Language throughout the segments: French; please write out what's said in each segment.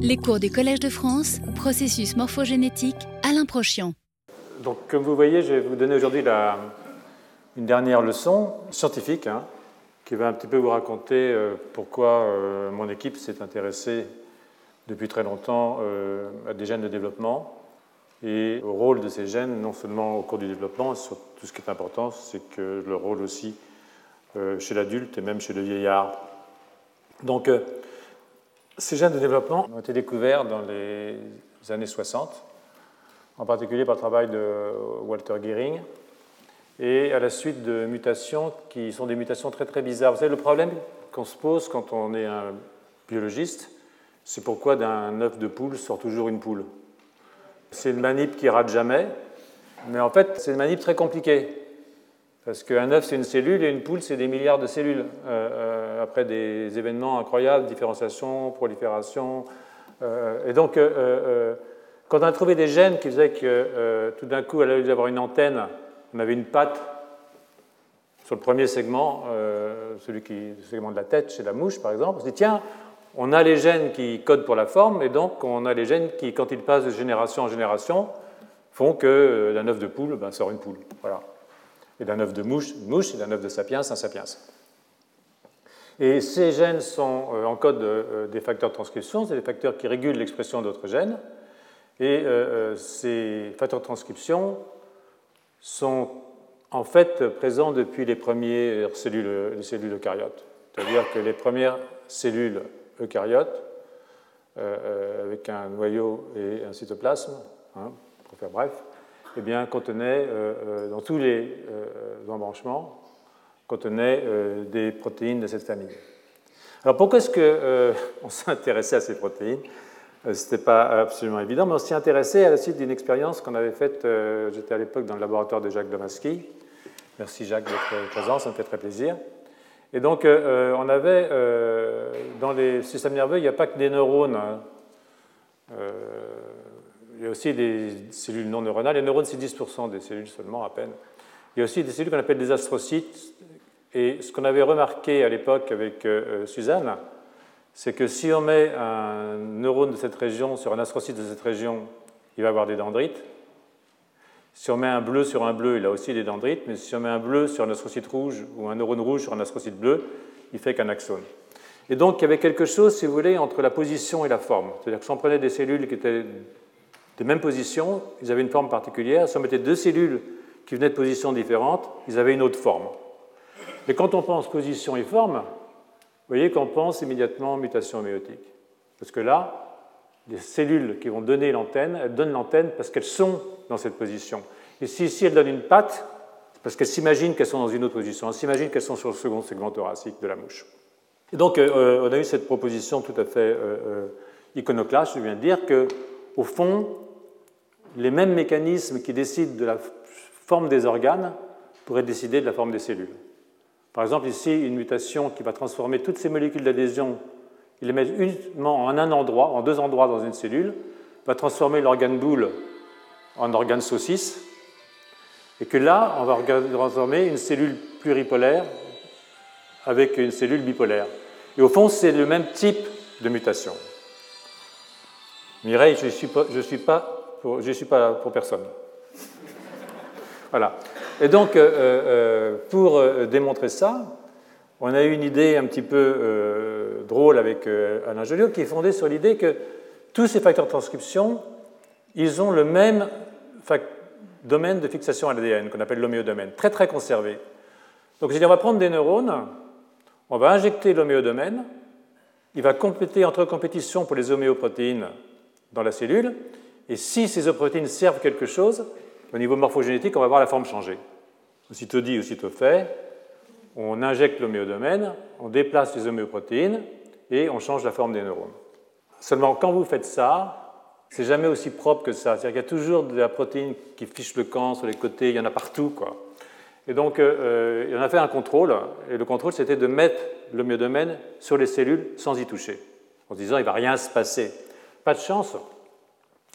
Les cours du Collège de France, processus morphogénétique, Alain Prochian. Donc, comme vous voyez, je vais vous donner aujourd'hui une dernière leçon scientifique hein, qui va un petit peu vous raconter euh, pourquoi euh, mon équipe s'est intéressée depuis très longtemps euh, à des gènes de développement et au rôle de ces gènes, non seulement au cours du développement, sur tout ce qui est important, c'est que le rôle aussi chez l'adulte et même chez le vieillard. Donc, ces gènes de développement ont été découverts dans les années 60, en particulier par le travail de Walter Gehring, et à la suite de mutations qui sont des mutations très très bizarres. Vous savez, le problème qu'on se pose quand on est un biologiste, c'est pourquoi d'un œuf de poule sort toujours une poule. C'est une manip qui rate jamais, mais en fait, c'est une manip très compliquée. Parce qu'un œuf, c'est une cellule, et une poule, c'est des milliards de cellules. Euh, euh, après des événements incroyables, différenciation, prolifération. Euh, et donc, quand on a trouvé des gènes qui faisaient que tout d'un coup, à lieu d'avoir une antenne, on avait une patte sur le premier segment, celui qui, le segment de la tête chez la mouche, par exemple, on se dit, tiens, on a les gènes qui codent pour la forme, et donc on a les gènes qui, quand ils passent de génération en génération, font que d'un œuf de poule ben, sort une poule. Voilà et d'un œuf de mouche, mouche, et d'un œuf de sapiens, un sapiens. Et ces gènes sont euh, en code euh, des facteurs de transcription, c'est des facteurs qui régulent l'expression d'autres gènes. Et euh, ces facteurs de transcription sont en fait présents depuis les premières cellules, les cellules eucaryotes. C'est-à-dire que les premières cellules eucaryotes, euh, avec un noyau et un cytoplasme, hein, pour faire bref, eh bien, contenait, euh, dans tous les euh, embranchements, contenait euh, des protéines de cette famille. Alors pourquoi est-ce qu'on s'est intéressé à ces protéines? Ce n'était pas absolument évident, mais on s'y intéressé à la suite d'une expérience qu'on avait faite, j'étais à l'époque dans le laboratoire de Jacques Domaski. Merci Jacques d'être présent, ça me fait très plaisir. Et donc, euh, on avait, euh, dans les systèmes nerveux, il n'y a pas que des neurones. Hein. Euh, il y a aussi des cellules non neuronales. Les neurones, c'est 10% des cellules seulement, à peine. Il y a aussi des cellules qu'on appelle des astrocytes. Et ce qu'on avait remarqué à l'époque avec euh, Suzanne, c'est que si on met un neurone de cette région sur un astrocyte de cette région, il va avoir des dendrites. Si on met un bleu sur un bleu, il a aussi des dendrites, mais si on met un bleu sur un astrocyte rouge ou un neurone rouge sur un astrocyte bleu, il fait qu'un axone. Et donc, il y avait quelque chose, si vous voulez, entre la position et la forme. C'est-à-dire que si on prenait des cellules qui étaient de même position, ils avaient une forme particulière. Si on mettait deux cellules qui venaient de positions différentes, ils avaient une autre forme. Mais quand on pense position et forme, vous voyez qu'on pense immédiatement mutation homéotique. Parce que là, les cellules qui vont donner l'antenne, elles donnent l'antenne parce qu'elles sont dans cette position. Et si ici elles donnent une patte, c'est parce qu'elles s'imaginent qu'elles sont dans une autre position. Elles s'imaginent qu'elles sont sur le second segment thoracique de la mouche. Et donc, euh, on a eu cette proposition tout à fait euh, euh, iconoclaste, je viens de dire, que, au fond, les mêmes mécanismes qui décident de la forme des organes pourraient décider de la forme des cellules. Par exemple, ici, une mutation qui va transformer toutes ces molécules d'adhésion, il les met uniquement en un endroit, en deux endroits dans une cellule, va transformer l'organe boule en organe saucisse, et que là, on va transformer une cellule pluripolaire avec une cellule bipolaire. Et au fond, c'est le même type de mutation. Mireille, je ne suis pas je suis pas pour personne. voilà. Et donc, euh, pour démontrer ça, on a eu une idée un petit peu euh, drôle avec euh, Alain Joliot qui est fondée sur l'idée que tous ces facteurs de transcription, ils ont le même domaine de fixation à l'ADN qu'on appelle l'homéodomaine, très très conservé. Donc, on va prendre des neurones, on va injecter l'homéodomaine, il va compléter entre compétition pour les homéoprotéines dans la cellule, et si ces homéoprotéines servent quelque chose, au niveau morphogénétique, on va voir la forme changer. Aussitôt dit, aussitôt fait, on injecte l'homéodomaine, on déplace les homéoprotéines et on change la forme des neurones. Seulement, quand vous faites ça, c'est jamais aussi propre que ça. C'est-à-dire qu'il y a toujours de la protéine qui fiche le camp sur les côtés, il y en a partout. Quoi. Et donc, euh, il en a fait un contrôle, et le contrôle, c'était de mettre l'homéodomaine sur les cellules sans y toucher, en se disant, il ne va rien se passer. Pas de chance,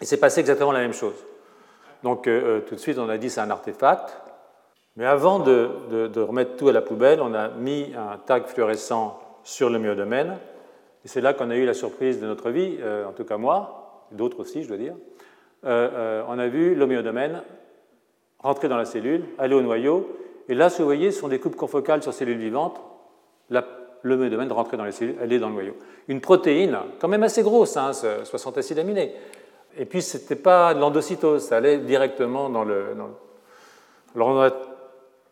il s'est passé exactement la même chose. Donc, euh, tout de suite, on a dit, c'est un artefact, mais avant de, remettre tout à la poubelle, on a mis un tag fluorescent sur le Et c'est là qu'on a eu la surprise de notre vie, en tout cas moi, d'autres aussi, je dois dire. on a vu l'homéodomène rentrer dans la cellule, aller au noyau, et là, ce que vous voyez, ce sont des coupes confocales sur cellules vivantes. La, l'homéodomène rentrer dans les cellules, aller dans le noyau. Une protéine, quand même assez grosse, hein, 60 acides aminés. Et puis, ce n'était pas de l'endocytose, ça allait directement dans le. Alors,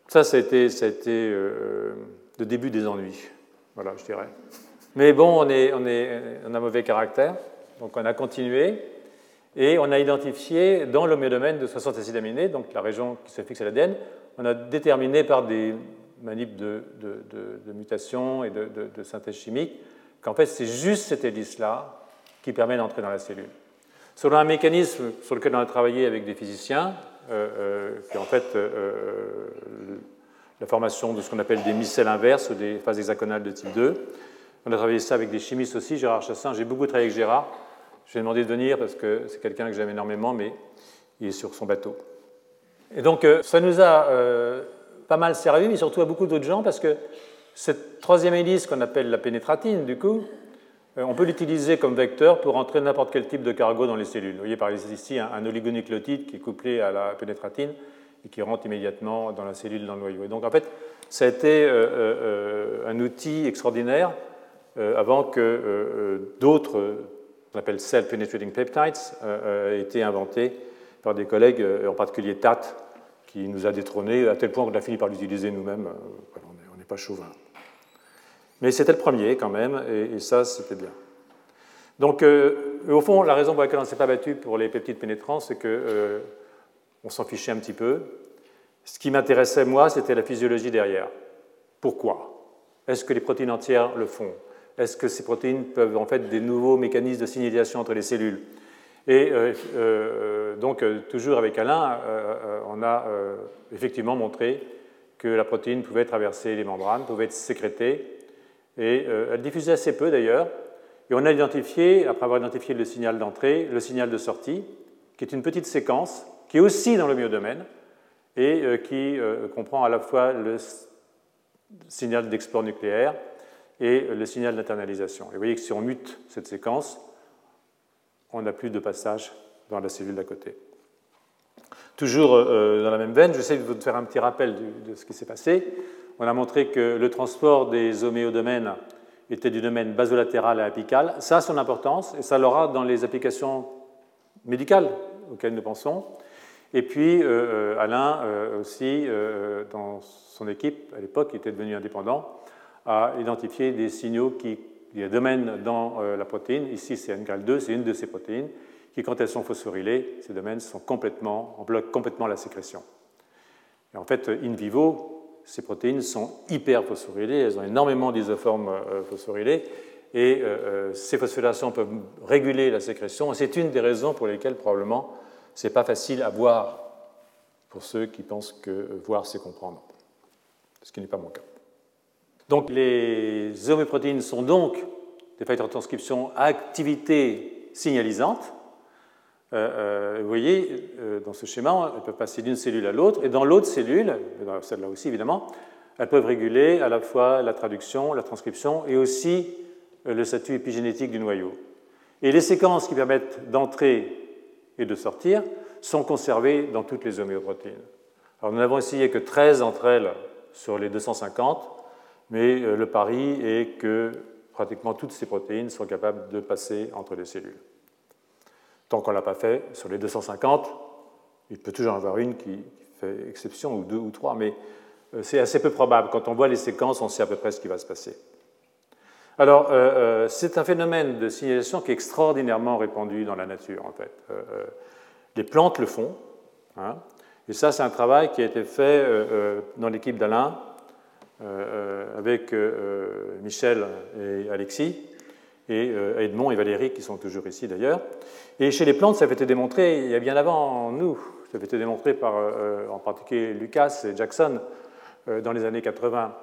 ça, ça a été, euh, le début des ennuis, voilà, je dirais. Mais bon, on, est, on, est, on a mauvais caractère, donc on a continué, et on a identifié dans l'homéodomène de 60 acides aminés, donc la région qui se fixe à l'ADN, on a déterminé par des manips de, de, de, mutation et de, synthèse chimique qu'en fait c'est juste cette hélice-là qui permet d'entrer dans la cellule. Selon un mécanisme sur lequel on a travaillé avec des physiciens, euh, euh, qui est en fait euh, la formation de ce qu'on appelle des micelles inverses ou des phases hexagonales de type 2. On a travaillé ça avec des chimistes aussi, Gérard Chassin. J'ai beaucoup travaillé avec Gérard. Je lui ai demandé de venir parce que c'est quelqu'un que j'aime énormément, mais il est sur son bateau. Et donc, ça nous a pas mal servi, mais surtout à beaucoup d'autres gens, parce que cette troisième hélice qu'on appelle la pénétratine, du coup, on peut l'utiliser comme vecteur pour entrer n'importe quel type de cargo dans les cellules. Vous voyez par exemple ici un, oligonucléotide qui est couplé à la pénétratine et qui rentre immédiatement dans la cellule, dans le noyau. Et donc en fait, ça a été euh, euh, un outil extraordinaire avant que d'autres, qu'on appelle cell penetrating peptides, aient été inventés par des collègues, en particulier TAT, qui nous a détrônés à tel point qu'on a fini par l'utiliser nous-mêmes. on n'est pas chauvin. Mais c'était le premier quand même, et, ça, c'était bien. Donc, euh, au fond, la raison pour laquelle on ne s'est pas battu pour les peptides pénétrants, c'est qu'on euh, s'en fichait un petit peu. Ce qui m'intéressait, moi, c'était la physiologie derrière. Pourquoi? Est-ce que les protéines entières le font? Est-ce que ces protéines peuvent en fait des nouveaux mécanismes de signalisation entre les cellules? Et euh, donc, toujours avec Alain, on a effectivement montré que la protéine pouvait traverser les membranes, pouvait être sécrétée, et euh, elle diffusait assez peu d'ailleurs. Et on a identifié, après avoir identifié le signal d'entrée, le signal de sortie, qui est une petite séquence qui est aussi dans le myodomaine et euh, qui euh, comprend à la fois le signal d'export nucléaire et le signal d'internalisation. Et vous voyez que si on mute cette séquence, on n'a plus de passage dans la cellule d'à côté. Toujours dans la même veine, j'essaie de vous faire un petit rappel de ce qui s'est passé on a montré que le transport des homéodomènes était du domaine basolatéral à apical. Ça a son importance et ça l'aura dans les applications médicales auxquelles nous pensons. Et puis euh, euh, Alain euh, aussi, dans son équipe, à l'époque, qui était devenu indépendant, a identifié des signaux qui, des domaines dans la protéine. Ici, c'est NGAL2, c'est une de ces protéines, qui, quand elles sont phosphorylées, ces domaines sont complètement, bloquent complètement la sécrétion. Et en fait, in vivo, ces protéines sont hyper phosphorylées, elles ont énormément d'isoformes euh, phosphorylés, et euh, euh, ces phosphorylations peuvent réguler la sécrétion. C'est une des raisons pour lesquelles probablement ce n'est pas facile à voir pour ceux qui pensent que voir c'est comprendre, ce qui n'est pas mon cas. Donc les homéoprotéines sont donc des facteurs de transcription à activité signalisante, euh, euh, vous voyez, euh, dans ce schéma, elles peuvent passer d'une cellule à l'autre, et dans l'autre cellule, celle-là aussi évidemment, elles peuvent réguler à la fois la traduction, la transcription et aussi le statut épigénétique du noyau. Et les séquences qui permettent d'entrer et de sortir sont conservées dans toutes les homéoprotéines. Alors nous n'avons essayé que 13 entre elles sur les 250, mais le pari est que pratiquement toutes ces protéines sont capables de passer entre les cellules. Tant qu'on ne l'a pas fait, sur les 250, il peut toujours en avoir une qui fait exception, ou deux ou trois, mais euh, c'est assez peu probable. Quand on voit les séquences, on sait à peu près ce qui va se passer. Alors, euh, euh, c'est un phénomène de signalisation qui est extraordinairement répandu dans la nature, en fait. les plantes le font, hein, et ça, c'est un travail qui a été fait dans l'équipe d'Alain, avec Michel et Alexis, et Edmond et Valérie, qui sont toujours ici d'ailleurs. Et chez les plantes, ça avait été démontré il y a bien avant nous. Ça avait été démontré par euh, en particulier Lucas et Jackson euh, dans les années 80.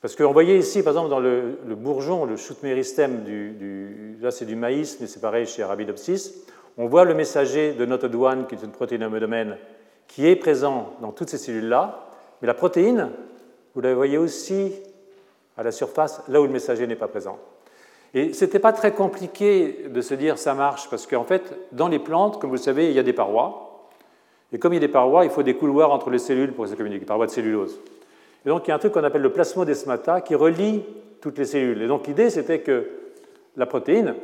Parce qu'on voyait ici, par exemple, dans le, bourgeon, le shoot méristème, du, là c'est du maïs, mais c'est pareil chez Arabidopsis, on voit le messager de note 1, qui est une protéine homéodomène, qui est présent dans toutes ces cellules-là, mais la protéine, vous la voyez aussi à la surface, là où le messager n'est pas présent. Et ce n'était pas très compliqué de se dire ça marche, parce qu'en fait, dans les plantes, comme vous le savez, il y a des parois. Et comme il y a des parois, il faut des couloirs entre les cellules pour se communiquer, des parois de cellulose. Et donc il y a un truc qu'on appelle le plasmodesmata qui relie toutes les cellules. Et donc l'idée, c'était que la protéine,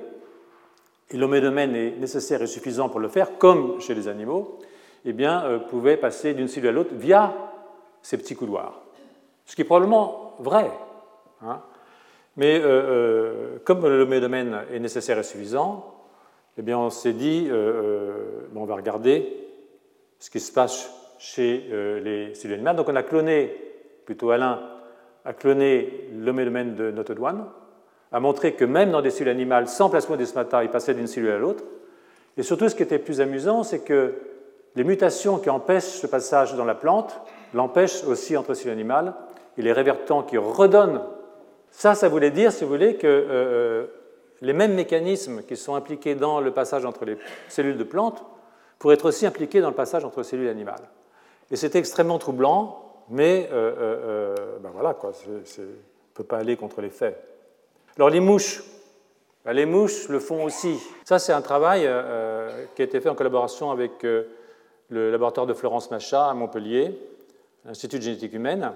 et l'homédomène est nécessaire et suffisant pour le faire, comme chez les animaux, eh bien, euh, pouvait passer d'une cellule à l'autre via ces petits couloirs. Ce qui est probablement vrai. Hein. Mais euh, euh, comme le domaine est nécessaire et suffisant, eh bien, on s'est dit, on va regarder ce qui se passe chez les cellules animales. Donc on a cloné, plutôt Alain, a cloné l'homédomène de Note-One, a montré que même dans des cellules animales sans plasmodesmata, il passait d'une cellule à l'autre. Et surtout, ce qui était plus amusant, c'est que les mutations qui empêchent ce passage dans la plante l'empêchent aussi entre cellules animales, et les révertants qui redonnent. Ça, ça voulait dire, si vous voulez, que euh, euh, les mêmes mécanismes qui sont impliqués dans le passage entre les cellules de plantes pourraient être aussi impliqués dans le passage entre cellules animales. Et c'était extrêmement troublant, mais euh, ben voilà, quoi, on ne peut pas aller contre les faits. Alors les mouches, ben, les mouches le font aussi. Ça, c'est un travail qui a été fait en collaboration avec le laboratoire de Florence Macha à Montpellier, l'Institut de génétique humaine,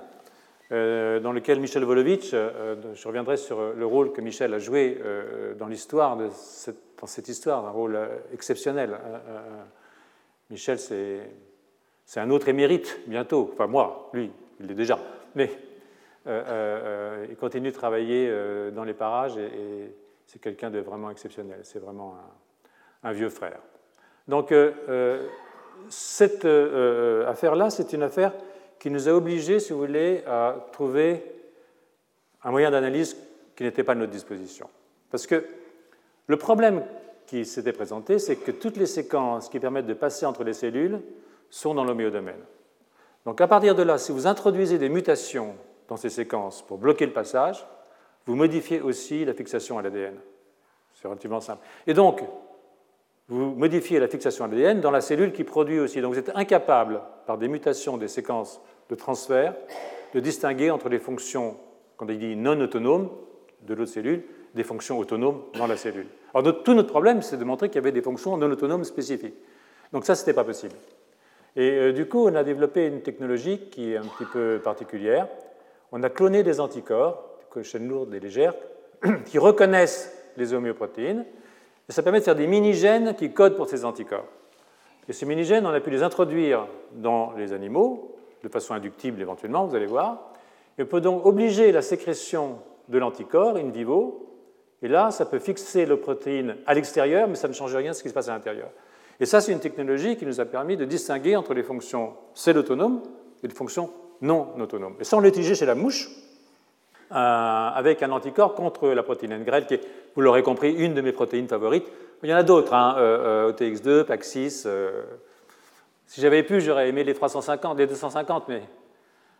dans lequel Michel Volovitch, euh, je reviendrai sur le rôle que Michel a joué euh, dans l'histoire, cette, dans cette histoire, un rôle exceptionnel. Michel, c'est un autre émérite bientôt, enfin moi, lui, il l'est déjà, mais il continue de travailler dans les parages et, c'est quelqu'un de vraiment exceptionnel, c'est vraiment un, vieux frère. Donc, cette euh, euh, affaire-là, c'est une affaire qui nous a obligés, si vous voulez, à trouver un moyen d'analyse qui n'était pas à notre disposition. Parce que le problème qui s'était présenté, c'est que toutes les séquences qui permettent de passer entre les cellules sont dans l'homéodomaine. Donc à partir de là, si vous introduisez des mutations dans ces séquences pour bloquer le passage, vous modifiez aussi la fixation à l'ADN. C'est relativement simple. Et donc, vous modifiez la fixation à l'ADN dans la cellule qui produit aussi. Donc vous êtes incapable, par des mutations des séquences de transfert, de distinguer entre les fonctions, qu'on dit non autonomes de l'autre cellule, des fonctions autonomes dans la cellule. Alors tout notre problème, c'est de montrer qu'il y avait des fonctions non autonomes spécifiques. Donc ça, ce n'était pas possible. Et euh, du coup, on a développé une technologie qui est un petit peu particulière. On a cloné des anticorps, des chaînes lourdes et légères, qui reconnaissent les homéoprotéines, et ça permet de faire des mini-gènes qui codent pour ces anticorps. Et ces mini-gènes, on a pu les introduire dans les animaux, de façon inductible éventuellement, vous allez voir. On peut donc obliger la sécrétion de l'anticorps in vivo. Et là, ça peut fixer la protéine à l'extérieur, mais ça ne change rien de ce qui se passe à l'intérieur. Et ça, c'est une technologie qui nous a permis de distinguer entre les fonctions cell autonomes et les fonctions non autonomes. Et ça, on l'a chez la mouche, euh, avec un anticorps contre la protéine NGREL, qui est, vous l'aurez compris, une de mes protéines favorites. Il y en a d'autres, hein, euh, euh, OTX2, PAX6. Si j'avais pu, j'aurais aimé les 350, les 250, mais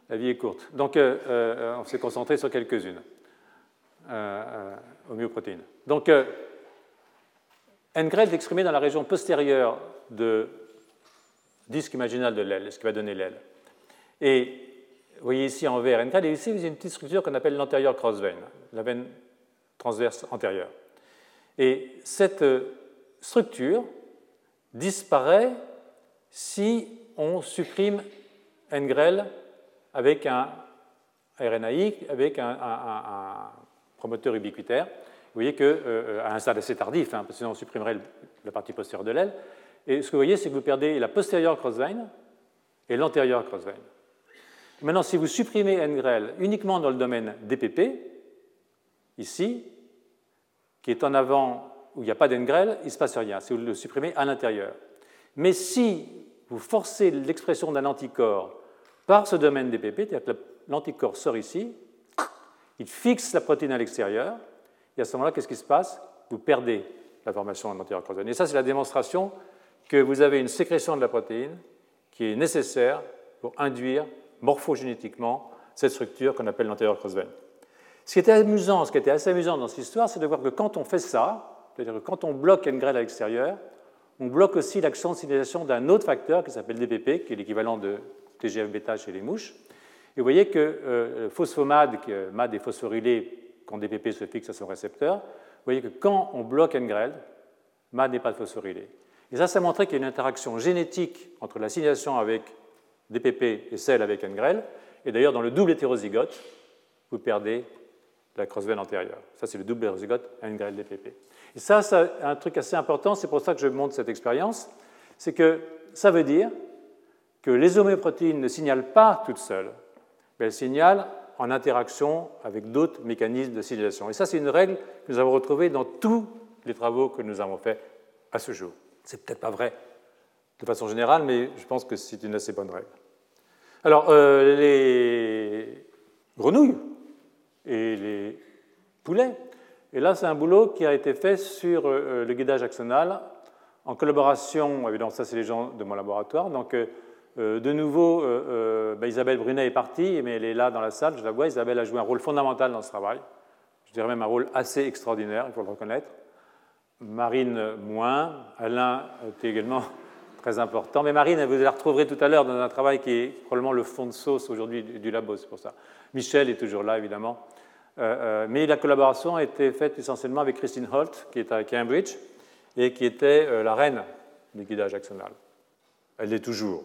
la vie est courte. Donc, on s'est concentré sur quelques-unes homéoprotéines. Donc, NGREL est exprimé dans la région postérieure de disque imaginal de l'aile, ce qui va donner l'aile. Et vous voyez ici en vert NK, et ici vous avez une petite structure qu'on appelle l'antérieur cross vein, la veine transverse antérieure. Et cette euh, structure disparaît si on supprime NGREL avec un RNAi, avec un, promoteur ubiquitaire. Vous voyez qu'à euh, un stade assez tardif, hein, parce que sinon on supprimerait la partie postérieure de l'aile. Et ce que vous voyez, c'est que vous perdez la postérieure cross vein et l'antérieure cross vein. Maintenant, si vous supprimez NGREL uniquement dans le domaine DPP, ici, qui est en avant où il n'y a pas d'NGREL, il ne se passe rien, si vous le supprimez à l'intérieur. Mais si vous forcez l'expression d'un anticorps par ce domaine DPP, c'est-à-dire que l'anticorps sort ici, il fixe la protéine à l'extérieur, et à ce moment-là, qu'est-ce qui se passe? Vous perdez la formation de l'antérieur Et ça, c'est la démonstration que vous avez une sécrétion de la protéine qui est nécessaire pour induire morphogénétiquement cette structure qu'on appelle l'antérieur crossvein. Ce qui était amusant, ce qui était assez amusant dans cette histoire, c'est de voir que quand on fait ça, c'est-à-dire que quand on bloque NGREL à l'extérieur, on bloque aussi l'action de signalisation d'un autre facteur qui s'appelle DPP, qui est l'équivalent de TGF-bêta chez les mouches. Et vous voyez que euh, phosphomade, MAD est phosphorylé quand DPP se fixe à son récepteur, vous voyez que quand on bloque NGREL, MA n'est pas phosphorylé. Et ça, ça montrait qu'il y a une interaction génétique entre la signalisation avec DPP et celle avec NGREL. Et d'ailleurs, dans le double hétérozygote, vous perdez la cross-veine antérieure. Ça, c'est le double hétérozygote NGREL-DPP. Et ça, c'est un truc assez important, c'est pour ça que je montre cette expérience, c'est que ça veut dire que les homéoprotéines ne signalent pas toutes seules, mais elles signalent en interaction avec d'autres mécanismes de signalisation. Et ça, c'est une règle que nous avons retrouvée dans tous les travaux que nous avons faits à ce jour. C'est peut-être pas vrai de façon générale, mais je pense que c'est une assez bonne règle. Alors, euh, les grenouilles et les poulets, et là, c'est un boulot qui a été fait sur euh, le guidage axonal en collaboration, évidemment, ça c'est les gens de mon laboratoire, donc euh, euh, de nouveau, euh, euh, bah, Isabelle Brunet est partie, mais elle est là dans la salle, je la vois. Isabelle a joué un rôle fondamental dans ce travail. Je dirais même un rôle assez extraordinaire, il faut le reconnaître. Marine, moins. Alain était également très important. Mais Marine, vous la retrouverez tout à l'heure dans un travail qui est probablement le fond de sauce aujourd'hui du, labo, c'est pour ça. Michel est toujours là, évidemment. Mais la collaboration a été faite essentiellement avec Christine Holt, qui est à Cambridge, et qui était la reine du guidage axonal. Elle l'est toujours.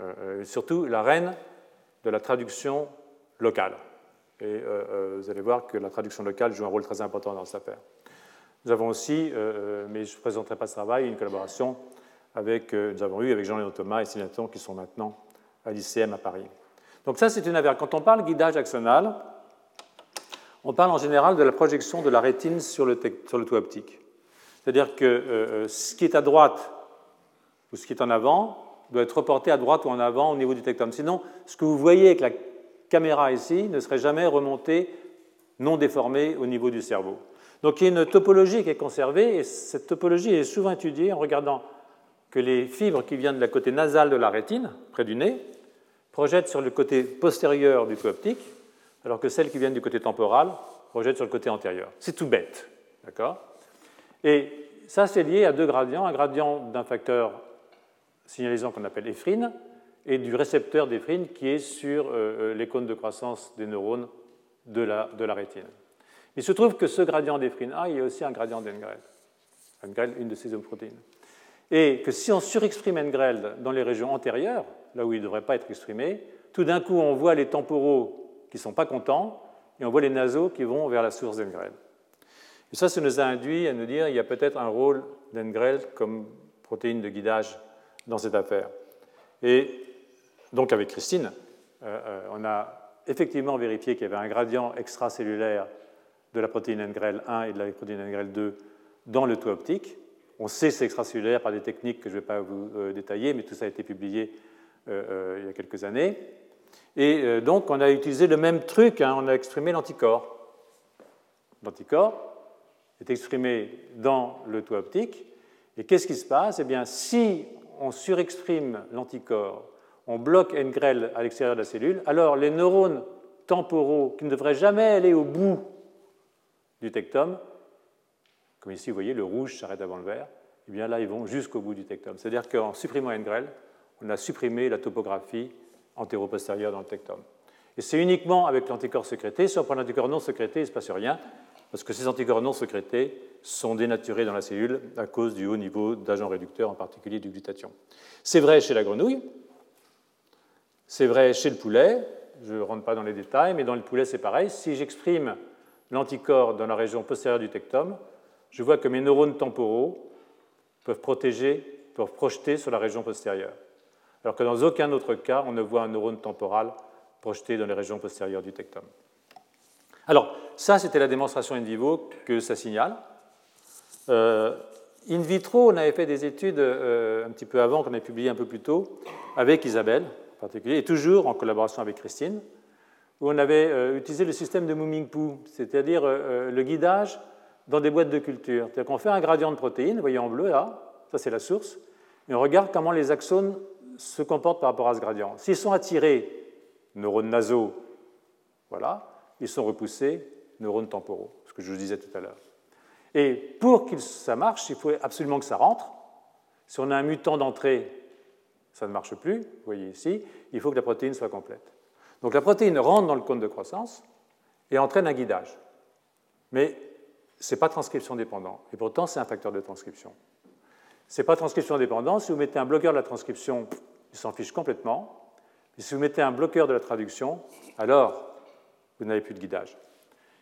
Euh, euh, surtout la reine de la traduction locale. Et euh, vous allez voir que la traduction locale joue un rôle très important dans cette affaire. Nous avons aussi, mais je ne présenterai pas ce travail, une collaboration avec, nous avons eu avec Jean-Léon Thomas et Sinaton qui sont maintenant à l'ICM à Paris. Donc ça, c'est une affaire. Quand on parle guidage axonal, on parle en général de la projection de la rétine sur le, sur le toit optique. C'est-à-dire que ce qui est à droite ou ce qui est en avant doit être reporté à droite ou en avant au niveau du tectum. Sinon, ce que vous voyez avec la caméra ici ne serait jamais remonté non déformé au niveau du cerveau. Donc il y a une topologie qui est conservée et cette topologie est souvent étudiée en regardant que les fibres qui viennent de la côté nasal de la rétine, près du nez, projettent sur le côté postérieur du tube optique, alors que celles qui viennent du côté temporal projettent sur le côté antérieur. C'est tout bête. D'accord? Et ça, c'est lié à deux gradients. Un gradient d'un facteur signalisant qu'on appelle éphrine, et du récepteur d'éphrine qui est sur euh, euh, les cônes de croissance des neurones de la, de la rétine. Il se trouve que ce gradient d'éphrine A, il y a aussi un gradient d'Engrel. Engrel, une de ces protéines. Et que si on surexprime Engrel dans les régions antérieures, là où il ne devrait pas être exprimé, tout d'un coup, on voit les temporaux qui ne sont pas contents et on voit les nasaux qui vont vers la source d'Engrel. Et ça, ça nous a induit à nous dire qu'il y a peut-être un rôle d'Engrel comme protéine de guidage dans cette affaire. Et donc avec Christine, euh, euh, on a effectivement vérifié qu'il y avait un gradient extracellulaire de la protéine NGREL 1 et de la protéine NGREL 2 dans le toit optique. On sait que c'est extracellulaire par des techniques que je ne vais pas vous euh, détailler, mais tout ça a été publié il y a quelques années. Et donc on a utilisé le même truc, hein, on a exprimé l'anticorps. L'anticorps est exprimé dans le toit optique. Et qu'est-ce qui se passe? Eh bien, si on surexprime l'anticorps, on bloque NGREL à l'extérieur de la cellule, alors les neurones temporaux qui ne devraient jamais aller au bout du tectum, comme ici vous voyez le rouge s'arrête avant le vert, eh bien là ils vont jusqu'au bout du tectum. C'est-à-dire qu'en supprimant NGREL, on a supprimé la topographie antéro-postérieure dans le tectum. Et c'est uniquement avec l'anticorps sécrété. Si on prend l'anticorps non sécrété, il ne se passe rien, parce que ces anticorps non sécrétés sont dénaturés dans la cellule à cause du haut niveau d'agents réducteurs, en particulier du glutathion. C'est vrai chez la grenouille, c'est vrai chez le poulet, je ne rentre pas dans les détails, mais dans le poulet c'est pareil. Si j'exprime l'anticorps dans la région postérieure du tectum, je vois que mes neurones temporaux peuvent protéger, peuvent projeter sur la région postérieure. Alors que dans aucun autre cas, on ne voit un neurone temporal projeté dans les régions postérieures du tectum. Alors, ça, c'était la démonstration in vivo que ça signale. Euh, in vitro, on avait fait des études euh, un petit peu avant, qu'on avait publié un peu plus tôt, avec Isabelle en particulier, et toujours en collaboration avec Christine, où on avait euh, utilisé le système de Moving-Poo, c'est-à-dire le guidage dans des boîtes de culture. C'est-à-dire qu'on fait un gradient de protéines, vous voyez en bleu là, ça c'est la source, et on regarde comment les axones se comportent par rapport à ce gradient. S'ils sont attirés, neurones nasaux, voilà, ils sont repoussés, neurones temporaux, ce que je vous disais tout à l'heure. Et pour que ça marche, il faut absolument que ça rentre. Si on a un mutant d'entrée, ça ne marche plus, vous voyez ici, il faut que la protéine soit complète. Donc la protéine rentre dans le cône de croissance et entraîne un guidage. Mais ce n'est pas transcription dépendant. Et pourtant, c'est un facteur de transcription. N'est pas transcription dépendant. Si vous mettez un bloqueur de la transcription, il s'en fiche complètement. Et si vous mettez un bloqueur de la traduction, alors vous n'avez plus de guidage.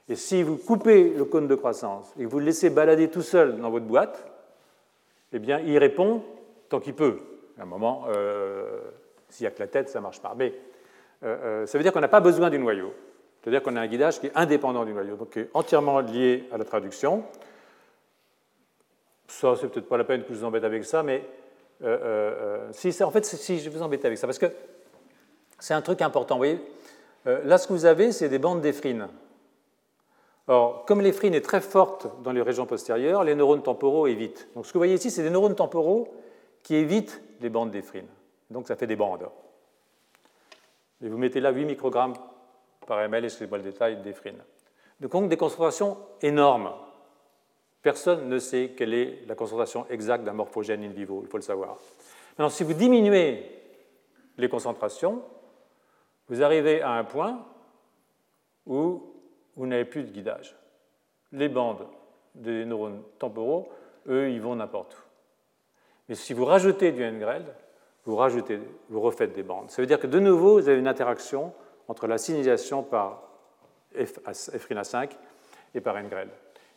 Et si vous coupez le cône de croissance et que vous le laissez balader tout seul dans votre boîte, eh bien, il répond tant qu'il peut. À un moment, euh, s'il n'y a que la tête, ça ne marche pas. Mais euh, euh, ça veut dire qu'on n'a pas besoin du noyau. C'est-à-dire qu'on a un guidage qui est indépendant du noyau, donc qui est entièrement lié à la traduction. Ça, c'est peut-être pas la peine que je vous embête avec ça, mais si, en fait, si je vous embête avec ça, parce que c'est un truc important. Vous voyez, là, ce que vous avez, c'est des bandes d'éphrine. Or, comme l'éphrine est très forte dans les régions postérieures, les neurones temporaux évitent. Donc, ce que vous voyez ici, c'est des neurones temporaux qui évitent les bandes d'éphrine. Donc, ça fait des bandes. Et vous mettez là 8 microgrammes par ml, excusez-moi le détail, d'éphrine. Donc, des concentrations énormes. Personne ne sait quelle est la concentration exacte d'un morphogène in vivo, il faut le savoir. Maintenant, si vous diminuez les concentrations, vous arrivez à un point où vous n'avez plus de guidage. Les bandes des neurones temporaux, eux, ils vont n'importe où. Mais si vous rajoutez du NGREL, vous, rajoutez, vous refaites des bandes. Ça veut dire que de nouveau, vous avez une interaction entre la signalisation par F, 5 et par NGREL.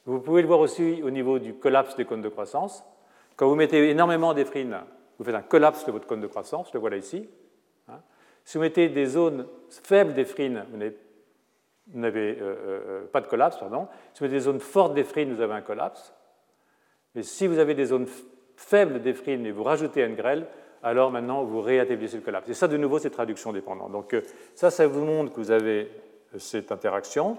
Vous pouvez le voir aussi au niveau du collapse des cônes de croissance. Quand vous mettez énormément d'éphrine, vous faites un collapse de votre cône de croissance, le voilà ici. Hein. Si vous mettez des zones faibles d'éphrine, vous n'avez euh, euh, euh, pas de collapse, pardon. Si vous avez des zones fortes d'éphrine, vous avez un collapse. Mais si vous avez des zones faibles d'éphrine et vous rajoutez un grêle, alors maintenant vous réétablissez le collapse. Et ça, de nouveau, c'est traduction dépendante. Donc ça, ça vous montre que vous avez cette interaction.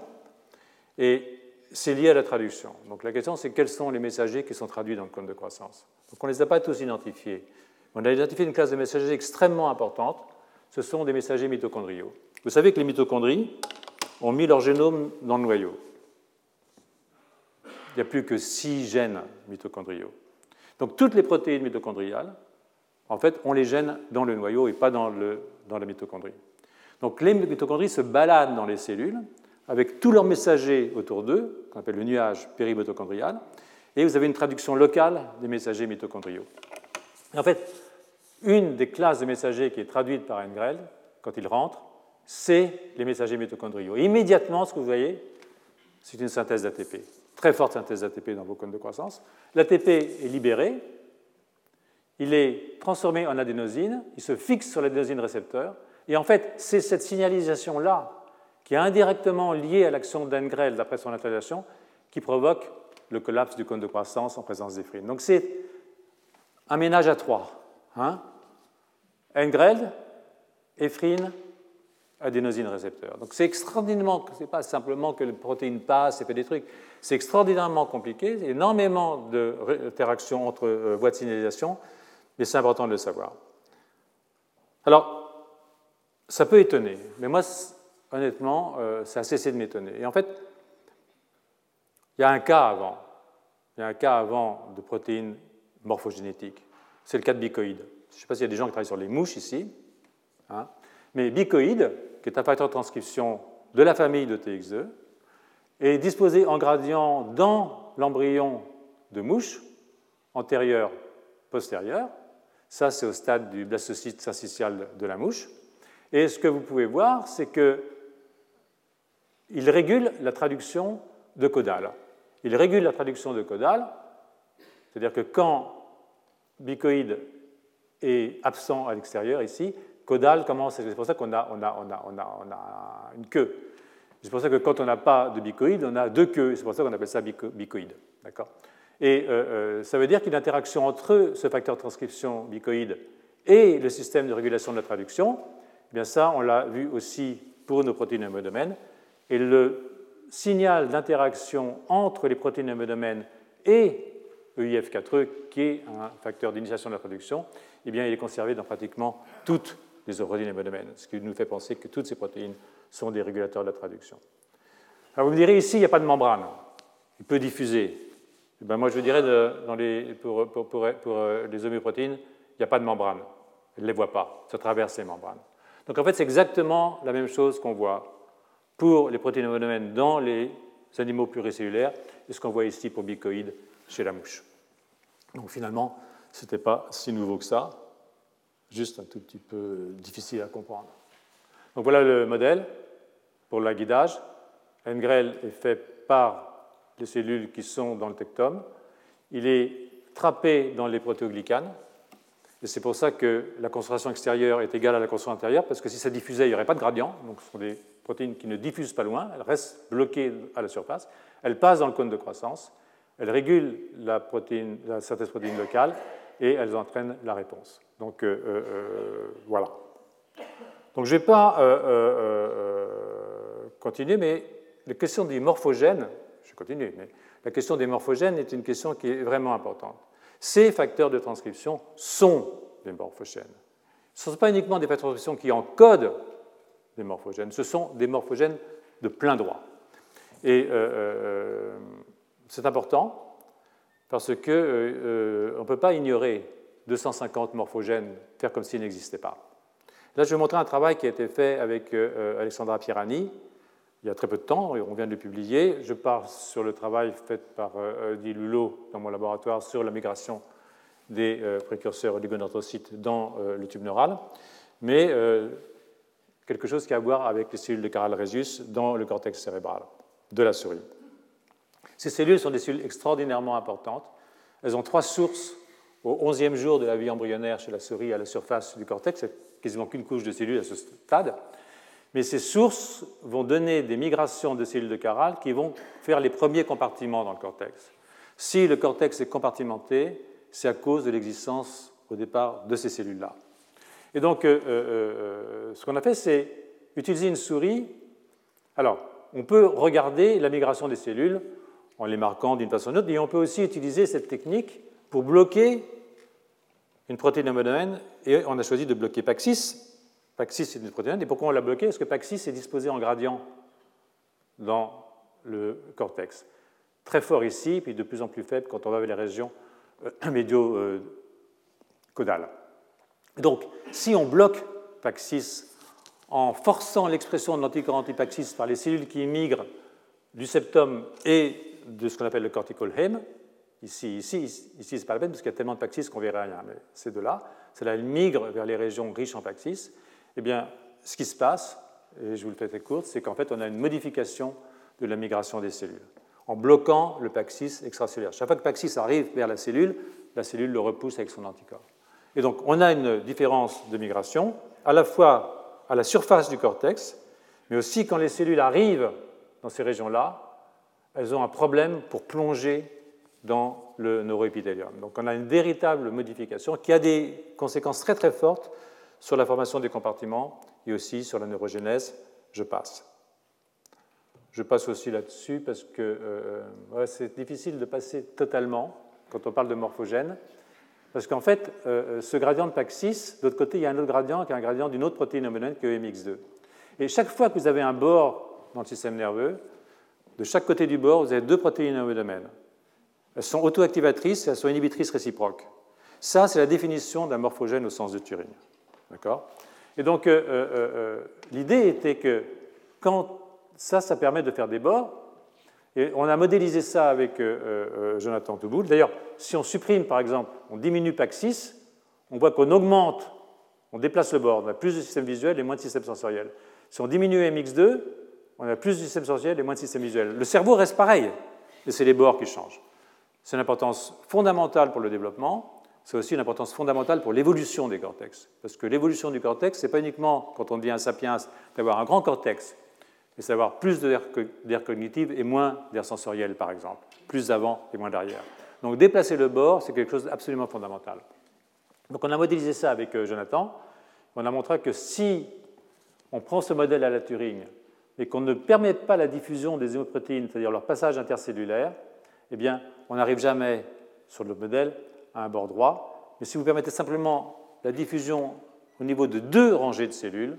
Et c'est lié à la traduction. Donc la question, c'est quels sont les messagers qui sont traduits dans le cône de croissance. Donc on ne les a pas tous identifiés. On a identifié une classe de messagers extrêmement importante. Ce sont des messagers mitochondriaux. Vous savez que les mitochondries, ont mis leur génome dans le noyau. Il n'y a plus que six gènes mitochondriaux. Donc toutes les protéines mitochondriales, en fait, ont les gènes dans le noyau et pas dans, le, dans la mitochondrie. Donc les mitochondries se baladent dans les cellules avec tous leurs messagers autour d'eux, qu'on appelle le nuage périmitochondrial, et vous avez une traduction locale des messagers mitochondriaux. en fait, une des classes de messagers qui est traduite par NGREL, quand il rentre, c'est les messagers mitochondriaux. immédiatement, ce que vous voyez, c'est une synthèse d'ATP. Très forte synthèse d'ATP dans vos cônes de croissance. L'ATP est libéré, il est transformé en adénosine, il se fixe sur l'adénosine récepteur, et en fait, c'est cette signalisation-là, qui est indirectement liée à l'action d'Engrel d'après son intégration, qui provoque le collapse du cône de croissance en présence d'éphrine. Donc c'est un ménage à trois. Hein Engrel, éphrine, adénosine récepteur. Donc c'est extraordinairement, c'est pas simplement que les protéines passent et fait des trucs, c'est extraordinairement compliqué, il énormément d'interactions entre euh, voies de signalisation, mais c'est important de le savoir. Alors, ça peut étonner, mais moi, honnêtement, euh, ça a cessé de m'étonner. Et en fait, il y a un cas avant, il y a un cas avant de protéines morphogénétiques, c'est le cas de bicoïdes. Je ne sais pas s'il y a des gens qui travaillent sur les mouches ici, hein, mais bicoïdes, qui est un facteur de transcription de la famille de TX2, est disposé en gradient dans l'embryon de mouche, antérieur, postérieur. Ça, c'est au stade du blastocyte syncytial de la mouche. Et ce que vous pouvez voir, c'est qu'il régule la traduction de caudal. Il régule la traduction de caudal, c'est-à-dire que quand bicoïde est absent à l'extérieur, ici, caudal commence, c'est pour ça qu'on a, une queue. C'est pour ça que quand on n'a pas de bicoïde, on a deux queues, c'est pour ça qu'on appelle ça bicoïde. D'accord? Et euh, euh, ça veut dire qu'une interaction entre ce facteur de transcription bicoïde et le système de régulation de la traduction, eh bien ça, on l'a vu aussi pour nos protéines hémodomènes. Et le signal d'interaction entre les protéines hémodomènes et EIF4E, qui est un facteur d'initiation de la traduction, eh bien, il est conservé dans pratiquement toutes des protéines hémodomènes, ce qui nous fait penser que toutes ces protéines sont des régulateurs de la traduction. Alors vous me direz, ici, il n'y a pas de membrane. Il peut diffuser. Eh ben moi, je vous dirais, dans les, pour, pour, euh, les homéoprotéines, il n'y a pas de membrane. Elle ne les voit pas. Ça traverse les membranes. Donc en fait, c'est exactement la même chose qu'on voit pour les protéines hémodomènes dans les animaux pluricellulaires et ce qu'on voit ici pour bicoïdes chez la mouche. Donc finalement, ce n'était pas si nouveau que ça, juste un tout petit peu difficile à comprendre. Donc voilà le modèle pour le guidage. Ngrel est fait par les cellules qui sont dans le tectome. Il est trappé dans les protéoglycanes. Et c'est pour ça que la concentration extérieure est égale à la concentration intérieure, parce que si ça diffusait, il n'y aurait pas de gradient. Donc ce sont des protéines qui ne diffusent pas loin, elles restent bloquées à la surface. Elles passent dans le cône de croissance, elles régulent la, protéine, la synthèse protéine locale et elles entraînent la réponse. Donc euh, euh, euh, voilà. Donc je ne vais pas continuer, mais la question des morphogènes, je vais continuer, mais la question des morphogènes est une question qui est vraiment importante. Ces facteurs de transcription sont des morphogènes. Ce ne sont pas uniquement des facteurs de transcription qui encodent des morphogènes, ce sont des morphogènes de plein droit. Et c'est important parce qu'on ne peut pas ignorer 250 morphogènes, faire comme s'ils n'existaient pas. Là, je vais montrer un travail qui a été fait avec euh, Alexandra Pierani il y a très peu de temps, on vient de le publier. Je pars sur le travail fait par euh, Di dans mon laboratoire sur la migration des euh, précurseurs oligoneutrocytes dans le tube neural, mais quelque chose qui a à voir avec les cellules de Caral Rhesus dans le cortex cérébral de la souris. Ces cellules sont des cellules extraordinairement importantes. Elles ont trois sources au 11e jour de la vie embryonnaire chez la souris à la surface du cortex, c'est quasiment qu'une couche de cellules à ce stade. Mais ces sources vont donner des migrations de cellules de Caral qui vont faire les premiers compartiments dans le cortex. Si le cortex est compartimenté, c'est à cause de l'existence au départ de ces cellules-là. Et donc, euh, euh, euh, ce qu'on a fait, c'est utiliser une souris. Alors, on peut regarder la migration des cellules en les marquant d'une façon ou d'une autre, et on peut aussi utiliser cette technique pour bloquer une protéine homogène, et on a choisi de bloquer PAX6. PAX6 c'est une protéine, et pourquoi on l'a bloqué? Parce que PAX6 est disposé en gradient dans le cortex. Très fort ici, puis de plus en plus faible quand on va vers les régions médio-caudales. Donc, si on bloque PAX6 en forçant l'expression de l'anticorps anti-PAX6 par les cellules qui migrent du septum et de ce qu'on appelle le cortical hem, Ici, ici, ici, c'est pas la peine parce qu'il y a tellement de paxis qu'on ne verrait rien, mais c'est de là. C'est là, elle migre vers les régions riches en paxis. Eh bien, ce qui se passe, et je vous le fais très court, c'est qu'en fait, on a une modification de la migration des cellules en bloquant le paxis extracellulaire. Chaque fois que le paxis arrive vers la cellule, la cellule le repousse avec son anticorps. Et donc, on a une différence de migration, à la fois à la surface du cortex, mais aussi quand les cellules arrivent dans ces régions-là, elles ont un problème pour plonger dans le neuroépithélium. Donc on a une véritable modification qui a des conséquences très très fortes sur la formation des compartiments et aussi sur la neurogénèse. Je passe. Je passe aussi là-dessus parce que euh, c'est difficile de passer totalement quand on parle de morphogène. Parce qu'en fait, euh, ce gradient de PAX6, de l'autre côté, il y a un autre gradient qui est un gradient d'une autre protéine homogène que MX2. Et chaque fois que vous avez un bord dans le système nerveux, de chaque côté du bord, vous avez deux protéines homogènes. Elles sont auto-activatrices et elles sont inhibitrices réciproques. Ça, c'est la définition d'un morphogène au sens de Turing. D'accord? Et donc, euh, euh, euh, l'idée était que quand ça, ça permet de faire des bords, et on a modélisé ça avec Jonathan Touboul. D'ailleurs, si on supprime, par exemple, on diminue PAX6, on voit qu'on augmente, on déplace le bord, on a plus de système visuel et moins de système sensoriel. Si on diminue MX2, on a plus de système sensoriel et moins de système visuel. Le cerveau reste pareil, mais c'est les bords qui changent. C'est une importance fondamentale pour le développement, c'est aussi une importance fondamentale pour l'évolution des cortex. Parce que l'évolution du cortex, ce n'est pas uniquement, quand on devient un sapiens, d'avoir un grand cortex, mais c'est d'avoir plus d'air cognitive et moins d'air sensoriel, par exemple. Plus d'avant et moins d'arrière. Donc déplacer le bord, c'est quelque chose d'absolument fondamental. Donc on a modélisé ça avec euh, Jonathan. On a montré que si on prend ce modèle à la Turing et qu'on ne permet pas la diffusion des hémoprotéines, c'est-à-dire leur passage intercellulaire, eh bien, on n'arrive jamais sur le modèle à un bord droit. Mais si vous permettez simplement la diffusion au niveau de deux rangées de cellules,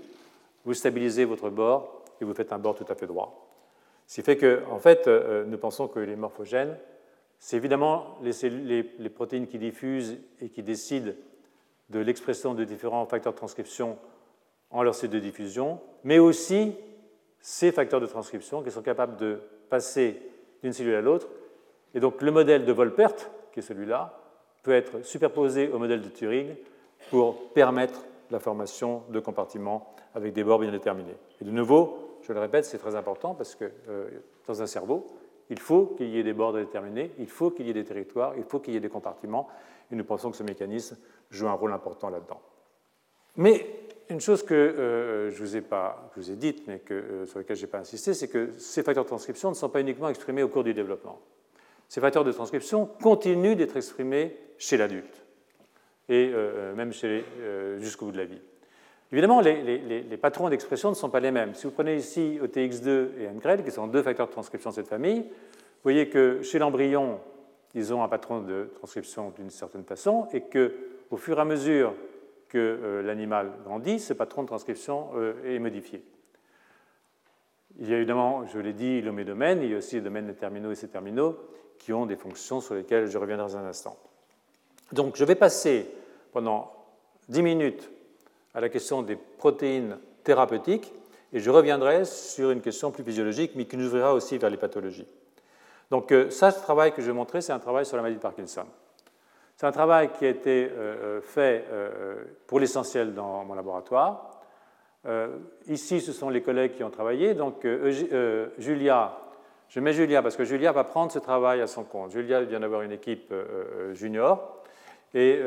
vous stabilisez votre bord et vous faites un bord tout à fait droit. Ce qui fait que, en fait, euh, nous pensons que les morphogènes, c'est évidemment les, les, protéines qui diffusent et qui décident de l'expression de différents facteurs de transcription en leur site de diffusion, mais aussi ces facteurs de transcription qui sont capables de passer d'une cellule à l'autre. Et donc le modèle de Volpert, qui est celui-là, peut être superposé au modèle de Turing pour permettre la formation de compartiments avec des bords bien déterminés. Et de nouveau, je le répète, c'est très important parce que euh, dans un cerveau, il faut qu'il y ait des bords déterminés, il faut qu'il y ait des territoires, il faut qu'il y ait des compartiments, et nous pensons que ce mécanisme joue un rôle important là-dedans. Mais une chose que euh, je vous ai pas vous ai dite, mais que, euh, sur laquelle je n'ai pas insisté, c'est que ces facteurs de transcription ne sont pas uniquement exprimés au cours du développement. Ces facteurs de transcription continuent d'être exprimés chez l'adulte, et même jusqu'au bout de la vie. Évidemment, les, patrons d'expression ne sont pas les mêmes. Si vous prenez ici OTX2 et NGREL, qui sont deux facteurs de transcription de cette famille, vous voyez que chez l'embryon, ils ont un patron de transcription d'une certaine façon, et qu'au fur et à mesure que euh, l'animal grandit, ce patron de transcription euh, est modifié. Il y a évidemment, je l'ai dit, domaine, il y a aussi les domaines terminaux et ces terminaux qui ont des fonctions sur lesquelles je reviendrai dans un instant. Donc je vais passer pendant 10 minutes à la question des protéines thérapeutiques et je reviendrai sur une question plus physiologique, mais qui nous ouvrira aussi vers les pathologies. Donc euh, ça, ce travail que je vais montrer, c'est un travail sur la maladie de Parkinson. C'est un travail qui a été euh, euh, fait pour l'essentiel dans mon laboratoire. ici, ce sont les collègues qui ont travaillé. Donc Julia, je mets Julia parce que Julia va prendre ce travail à son compte. Julia vient d'avoir une équipe junior et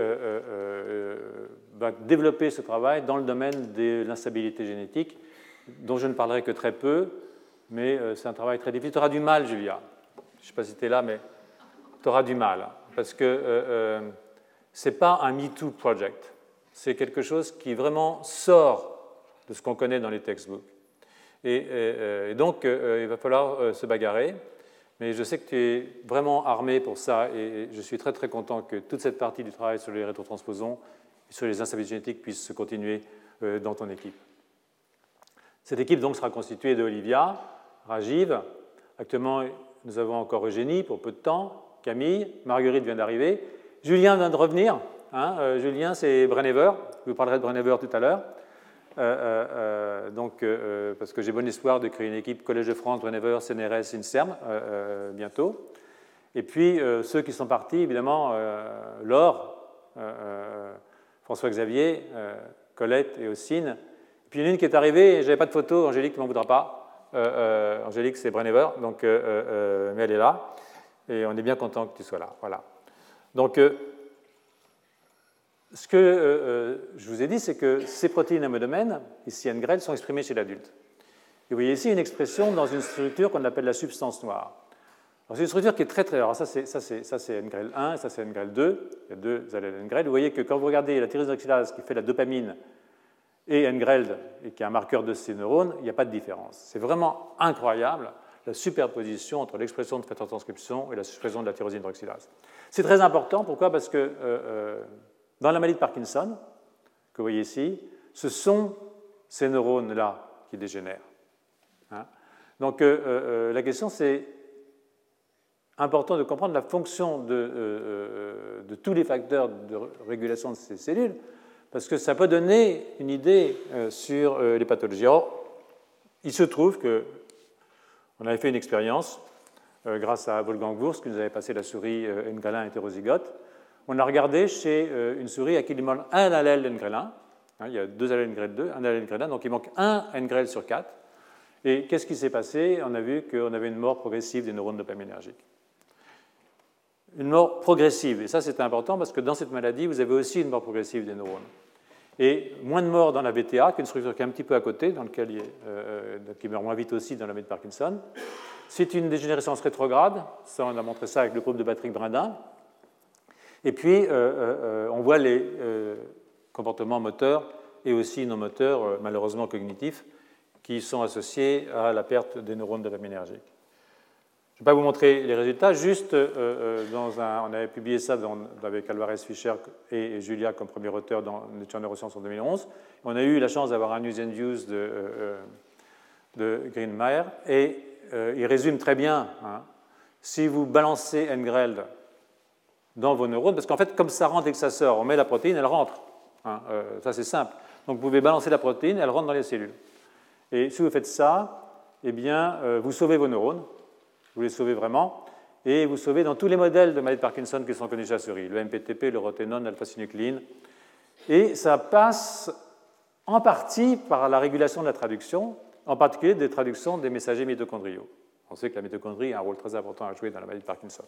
va développer ce travail dans le domaine de l'instabilité génétique, dont je ne parlerai que très peu, mais c'est un travail très difficile. Tu auras du mal, Julia. Je ne sais pas si tu es là, mais tu auras du mal, parce que ce n'est pas un MeToo project, c'est quelque chose qui vraiment sort de ce qu'on connaît dans les textbooks. et donc, il va falloir se bagarrer. Mais je sais que tu es vraiment armé pour ça et je suis très très content que toute cette partie du travail sur les rétrotransposons et sur les instabilités génétiques puisse se continuer euh, dans ton équipe. Cette équipe donc sera constituée de Olivia, Rajiv, actuellement nous avons encore Eugénie pour peu de temps, Camille, Marguerite vient d'arriver, Julien vient de revenir, hein, euh, Julien c'est Brenever, je vous parlerai de Brenever tout à l'heure, euh, euh, euh, donc, parce que j'ai bon espoir de créer une équipe Collège de France, Whenever, CNRS, INSERM bientôt. Et puis ceux qui sont partis, évidemment, Laure, François-Xavier, Colette et Ossine. Et puis une qui est arrivée, je n'avais pas de photo, Angélique ne m'en voudra pas. Angélique, c'est Brenever, donc, mais elle est là. Et on est bien content que tu sois là. Voilà. Donc, ce que euh, euh, je vous ai dit, c'est que ces protéines domaine, ici NGREL, sont exprimées chez l'adulte. Vous voyez ici une expression dans une structure qu'on appelle la substance noire. C'est une structure qui est très très rare. Ça, c'est, NGREL 1, ça, c'est NGREL 2. Il y a deux allèles NGREL. Vous voyez que quand vous regardez la tyrosine oxydase qui fait la dopamine et NGREL, et qui est un marqueur de ces neurones, il n'y a pas de différence. C'est vraiment incroyable la superposition entre l'expression de de transcription et la suppression de la tyrosine oxydase. C'est très important. Pourquoi? Parce que euh, dans la maladie de Parkinson, que vous voyez ici, ce sont ces neurones-là qui dégénèrent. Hein. Donc euh, euh, la question, c'est important de comprendre la fonction de, euh, tous les facteurs de régulation de ces cellules, parce que ça peut donner une idée sur les pathologies. Or, il se trouve que on avait fait une expérience grâce à Wolfgang Wurst, qui nous avait passé la souris Ngalin hétérozygote, on a regardé chez euh, une souris à qui il manque un allèle d'Engrelin. Hein, il y a deux allèles NGREL 2, un allèle NGREL donc il manque un NGREL sur quatre. Et qu'est-ce qui s'est passé? On a vu qu'on avait une mort progressive des neurones dopaminergiques. Une mort progressive, et ça c'est important parce que dans cette maladie, vous avez aussi une mort progressive des neurones. Et moins de morts dans la VTA, qui est une structure qui est un petit peu à côté, dans lequel il euh, qui meurt moins vite aussi dans la de Parkinson. C'est une dégénérescence rétrograde, ça on a montré ça avec le groupe de Patrick Brindin, et puis, euh, euh, euh, on voit les comportements moteurs et aussi non moteurs, malheureusement cognitifs, qui sont associés à la perte des neurones dopaminergiques. Je ne vais pas vous montrer les résultats, juste dans un, on avait publié ça avec Alvarez Fischer et, Julia comme premier auteur dans Nature Neurosciences en 2011. On a eu la chance d'avoir un use and use de, de Greenmeyer et il résume très bien. Hein, si vous balancez Engreld dans vos neurones, parce qu'en fait, comme ça rentre et que ça sort, on met la protéine, elle rentre. Hein, euh, ça, c'est simple. Donc, vous pouvez balancer la protéine, elle rentre dans les cellules. Et si vous faites ça, eh bien, euh, vous sauvez vos neurones, Vous les sauvez vraiment. Et vous sauvez dans tous les modèles de maladie de Parkinson qui sont connus chez la souris, le MPTP, le roténone, l'alpha-synucléine. Et ça passe en partie par la régulation de la traduction, en particulier des traductions des messagers mitochondriaux. On sait que la mitochondrie a un rôle très important à jouer dans la maladie de Parkinson.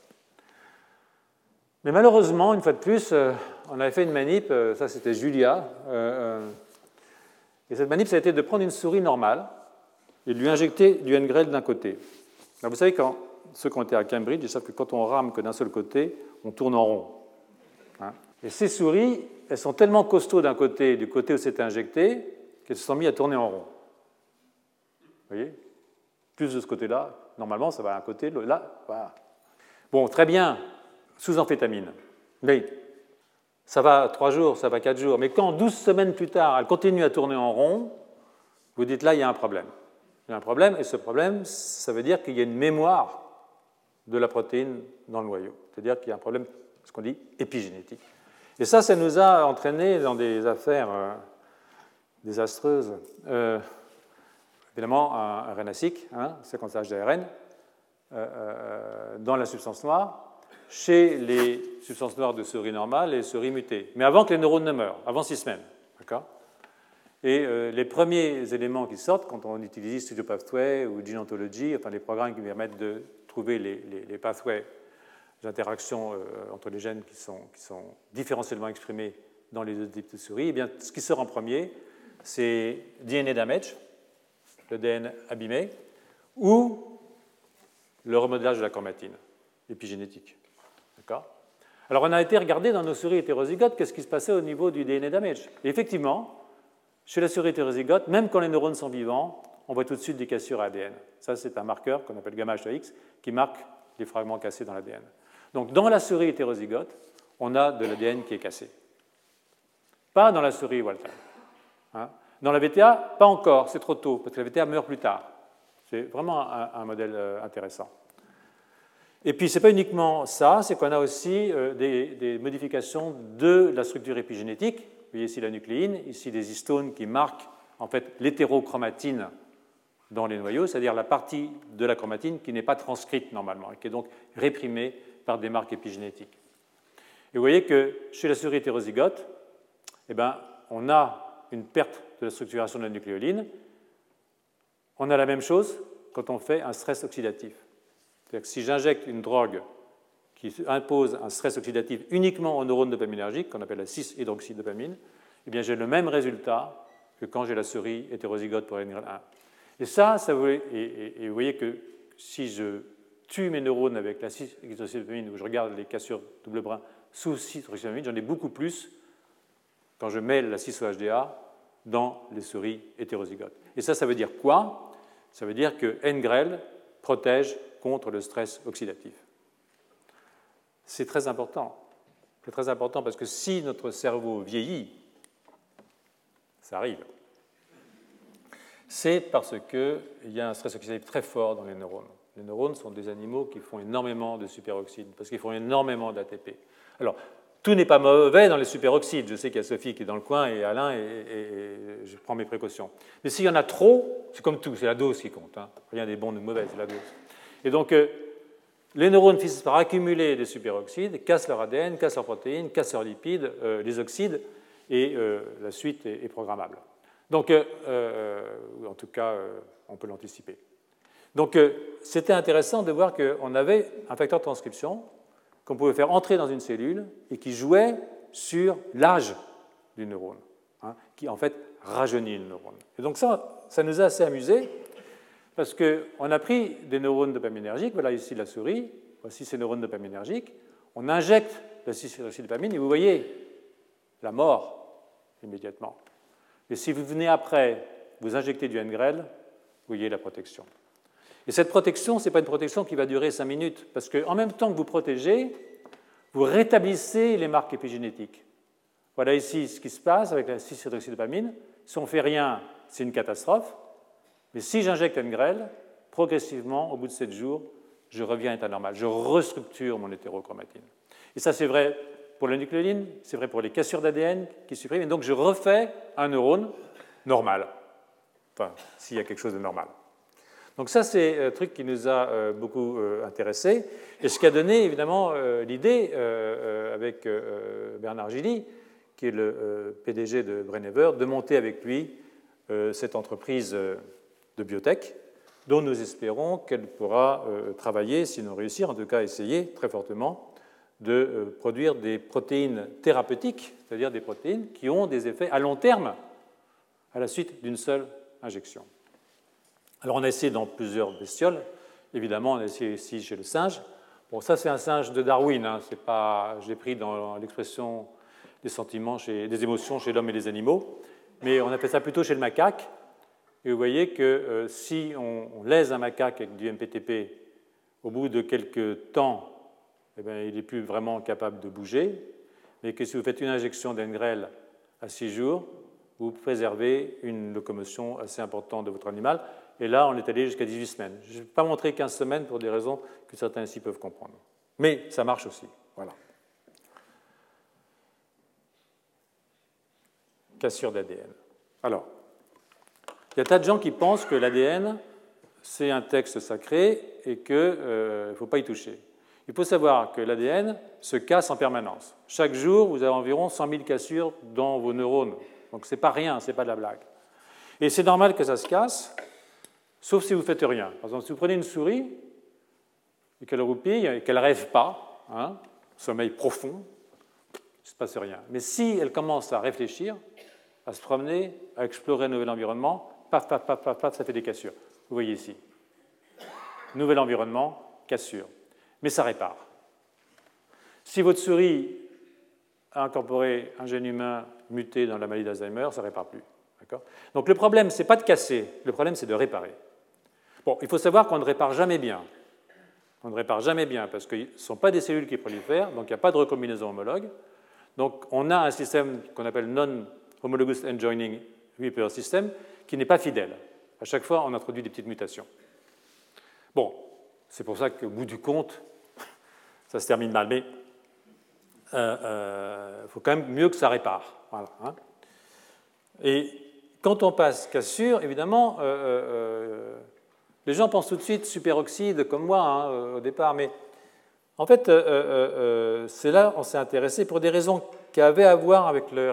Mais malheureusement, une fois de plus, euh, on avait fait une manip, euh, ça c'était Julia, euh, et cette manip, ça a été de prendre une souris normale et de lui injecter du NGREL d'un côté. vous savez, quand ceux qui ont été à Cambridge, ils savent que quand on rame que d'un seul côté, on tourne en rond. Hein. et ces souris, elles sont tellement costauds d'un côté, du côté où c'était injecté, qu'elles se sont mises à tourner en rond. Vous voyez? Plus de ce côté-là, normalement, ça va à un côté, là, voilà. Bon, très bien, sous amphétamine. Mais ça va trois jours, ça va quatre jours. Mais quand 12 semaines plus tard, elle continue à tourner en rond, vous dites là, il y a un problème. Il y a un problème, et ce problème, ça veut dire qu'il y a une mémoire de la protéine dans le noyau. C'est-à-dire qu'il y a un problème, ce qu'on dit, épigénétique. Et ça, ça nous a entraîné dans des affaires euh, désastreuses. Euh, évidemment, un, RNA-seq, hein, séquençage d'ARN, euh, dans la substance noire, chez les substances noires de souris normales et souris mutées, mais avant que les neurones ne meurent, avant six semaines. Et euh, les premiers éléments qui sortent quand on utilise Studio Pathway ou Gene Ontology, enfin les programmes qui permettent de trouver les, les, pathways d'interactions euh, entre les gènes qui sont, qui sont, différentiellement exprimés dans les deux types de souris, eh bien, ce qui sort en premier, c'est DNA damage, le DNA abîmé, ou le remodelage de la chromatine épigénétique. Alors on a été regarder dans nos souris hétérozygotes qu'est-ce qui se passait au niveau du DNA damage. Et effectivement, chez la souris hétérozygote, même quand les neurones sont vivants, on voit tout de suite des cassures ADN. Ça, c'est un marqueur qu'on appelle gamma H2X qui marque les fragments cassés dans l'ADN. Donc dans la souris hétérozygote, on a de l'ADN qui est cassé. Pas dans la souris Walter. Hein? dans la VTA, pas encore, c'est trop tôt, parce que la VTA meurt plus tard. C'est vraiment un modèle euh, intéressant. Et puis, ce n'est pas uniquement ça, c'est qu'on a aussi euh, des, modifications de la structure épigénétique. Vous voyez ici la nucléine, ici des histones qui marquent en fait l'hétérochromatine dans les noyaux, c'est-à-dire la partie de la chromatine qui n'est pas transcrite normalement et qui est donc réprimée par des marques épigénétiques. Et vous voyez que chez la souris hétérozygote, eh ben, on a une perte de la structuration de la nucléoline. On a la même chose quand on fait un stress oxydatif. C'est-à-dire que si j'injecte une drogue qui impose un stress oxydatif uniquement aux neurones dopaminergiques, qu'on appelle la 6-hydroxydopamine, eh j'ai le même résultat que quand j'ai la souris hétérozygote pour NGRL1. Et ça, ça et, vous voyez que si je tue mes neurones avec la 6-hydroxydopamine, ou je regarde les cassures double brin sous 6-hydroxydopamine, j'en ai beaucoup plus quand je mets la 6-OHDA dans les souris hétérozygotes. Et ça, ça veut dire quoi? Ça veut dire que NGREL protège contre le stress oxydatif. C'est très important. C'est très important parce que si notre cerveau vieillit, ça arrive, c'est parce qu'il y a un stress oxydatif très fort dans les neurones. Les neurones sont des animaux qui font énormément de superoxyde, parce qu'ils font énormément d'ATP. Alors, tout n'est pas mauvais dans les superoxydes. Je sais qu'il y a Sophie qui est dans le coin et Alain, et, je prends mes précautions. Mais s'il y en a trop, c'est comme tout, c'est la dose qui compte. Hein. Rien n'est bon ou mauvais, c'est la dose. Et donc, euh, les neurones finissent par accumuler des superoxydes, cassent leur ADN, cassent leurs protéines, cassent leurs lipides, euh, les oxydes, et euh, la suite est, programmable. Donc, en tout cas, on peut l'anticiper. Donc, c'était intéressant de voir qu'on avait un facteur de transcription qu'on pouvait faire entrer dans une cellule et qui jouait sur l'âge du neurone, hein, qui en fait rajeunit le neurone. Et donc ça, ça nous a assez amusé parce qu'on a pris des neurones dopaminergiques, voilà ici la souris, voici ces neurones dopaminergiques, on injecte la dopamine et vous voyez la mort immédiatement. Et si vous venez après, vous injectez du NGREL, vous voyez la protection. Et cette protection, ce n'est pas une protection qui va durer 5 minutes, parce qu'en même temps que vous protégez, vous rétablissez les marques épigénétiques. Voilà ici ce qui se passe avec la 6-hydroxydopamine. Si on ne fait rien, c'est une catastrophe. Mais si j'injecte une grêle, progressivement, au bout de 7 jours, je reviens à l'état normal. Je restructure mon hétérochromatine. Et ça, c'est vrai pour la nucléoline, c'est vrai pour les cassures d'ADN qui suppriment. Et donc, je refais un neurone normal. Enfin, s'il y a quelque chose de normal. Donc ça, c'est un truc qui nous a beaucoup intéressés, et ce qui a donné évidemment l'idée, avec Bernard Gilly, qui est le PDG de Brennever, de monter avec lui cette entreprise de biotech, dont nous espérons qu'elle pourra travailler, sinon réussir, en tout cas essayer très fortement, de euh, produire des protéines thérapeutiques, c'est-à-dire des protéines qui ont des effets à long terme à la suite d'une seule injection. Alors on a essayé dans plusieurs bestioles, évidemment on a essayé ici chez le singe. Bon, ça c'est un singe de Darwin, hein. c'est pas, je l'ai pris dans l'expression des sentiments, chez, des émotions chez l'homme et les animaux, mais on a fait ça plutôt chez le macaque. Et vous voyez que euh, si on, on lèse un macaque avec du MPTP, au bout de quelques temps, eh il n'est plus vraiment capable de bouger, mais que si vous faites une injection d'engrel à 6 jours, vous préservez une locomotion assez importante de votre animal. Et là, on est allé jusqu'à 18 semaines. Je ne vais pas montrer 15 semaines pour des raisons que certains ici peuvent comprendre. Mais ça marche aussi. Voilà. Cassure d'ADN. Alors, il y a tas de gens qui pensent que l'ADN, c'est un texte sacré et qu'il ne euh, faut pas y toucher. Il faut savoir que l'ADN se casse en permanence. Chaque jour, vous avez environ 100 000 cassures dans vos neurones. Donc ce n'est pas rien, ce n'est pas de la blague. Et c'est normal que ça se casse, sauf si vous ne faites rien. Par exemple, si vous prenez une souris et qu'elle roupille et qu'elle rêve pas, hein, sommeil profond, il ne se passe rien. Mais si elle commence à réfléchir, à se promener, à explorer un nouvel environnement, paf, paf, paf, paf, paf, ça fait des cassures. Vous voyez ici. Nouvel environnement, cassure mais ça répare. Si votre souris a incorporé un gène humain muté dans la maladie d'Alzheimer, ça ne répare plus. Donc le problème, ce n'est pas de casser, le problème, c'est de réparer. Bon, il faut savoir qu'on ne répare jamais bien. On ne répare jamais bien parce que ne sont pas des cellules qui prolifèrent, donc il n'y a pas de recombinaison homologue. Donc on a un système qu'on appelle non-homologous end-joining repair system qui n'est pas fidèle. À chaque fois, on introduit des petites mutations. Bon, c'est pour ça qu'au bout du compte, ça se termine mal. Mais il euh, euh, faut quand même mieux que ça répare. Hein. Et quand on passe cassure, évidemment, euh, les gens pensent tout de suite superoxyde, comme moi hein, au départ, mais en fait, c'est là on s'est intéressé pour des raisons qui avaient à voir avec le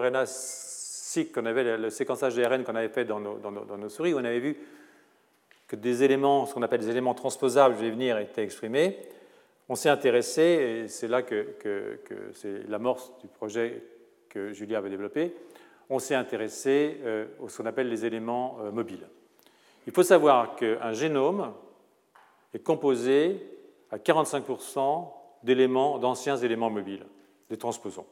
RNA-seq, qu'on avait, le séquençage d'ARN qu'on avait fait dans nos, dans nos, souris, on avait vu que des éléments, ce qu'on appelle des éléments transposables, je vais venir, étaient exprimés on s'est intéressé, et c'est là que, c'est l'amorce du projet que Julia avait développé, on s'est intéressé euh, à ce qu'on appelle les éléments euh, mobiles. Il faut savoir qu'un génome est composé à 45% d'éléments, d'anciens éléments mobiles, des transposons,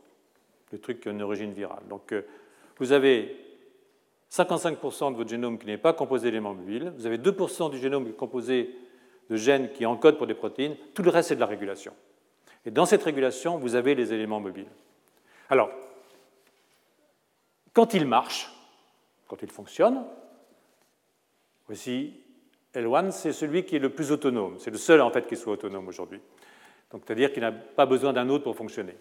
des trucs qui ont une origine virale. Donc euh, vous avez 55% de votre génome qui n'est pas composé d'éléments mobiles, vous avez 2% du génome qui est composé de gènes qui encodent pour des protéines, tout le reste c'est de la régulation. Et dans cette régulation, vous avez les éléments mobiles. Alors, quand il marche, quand il fonctionne, voici L1, c'est celui qui est le plus autonome. C'est le seul en fait qui soit autonome aujourd'hui. C'est-à-dire qu'il n'a pas besoin d'un autre pour fonctionner.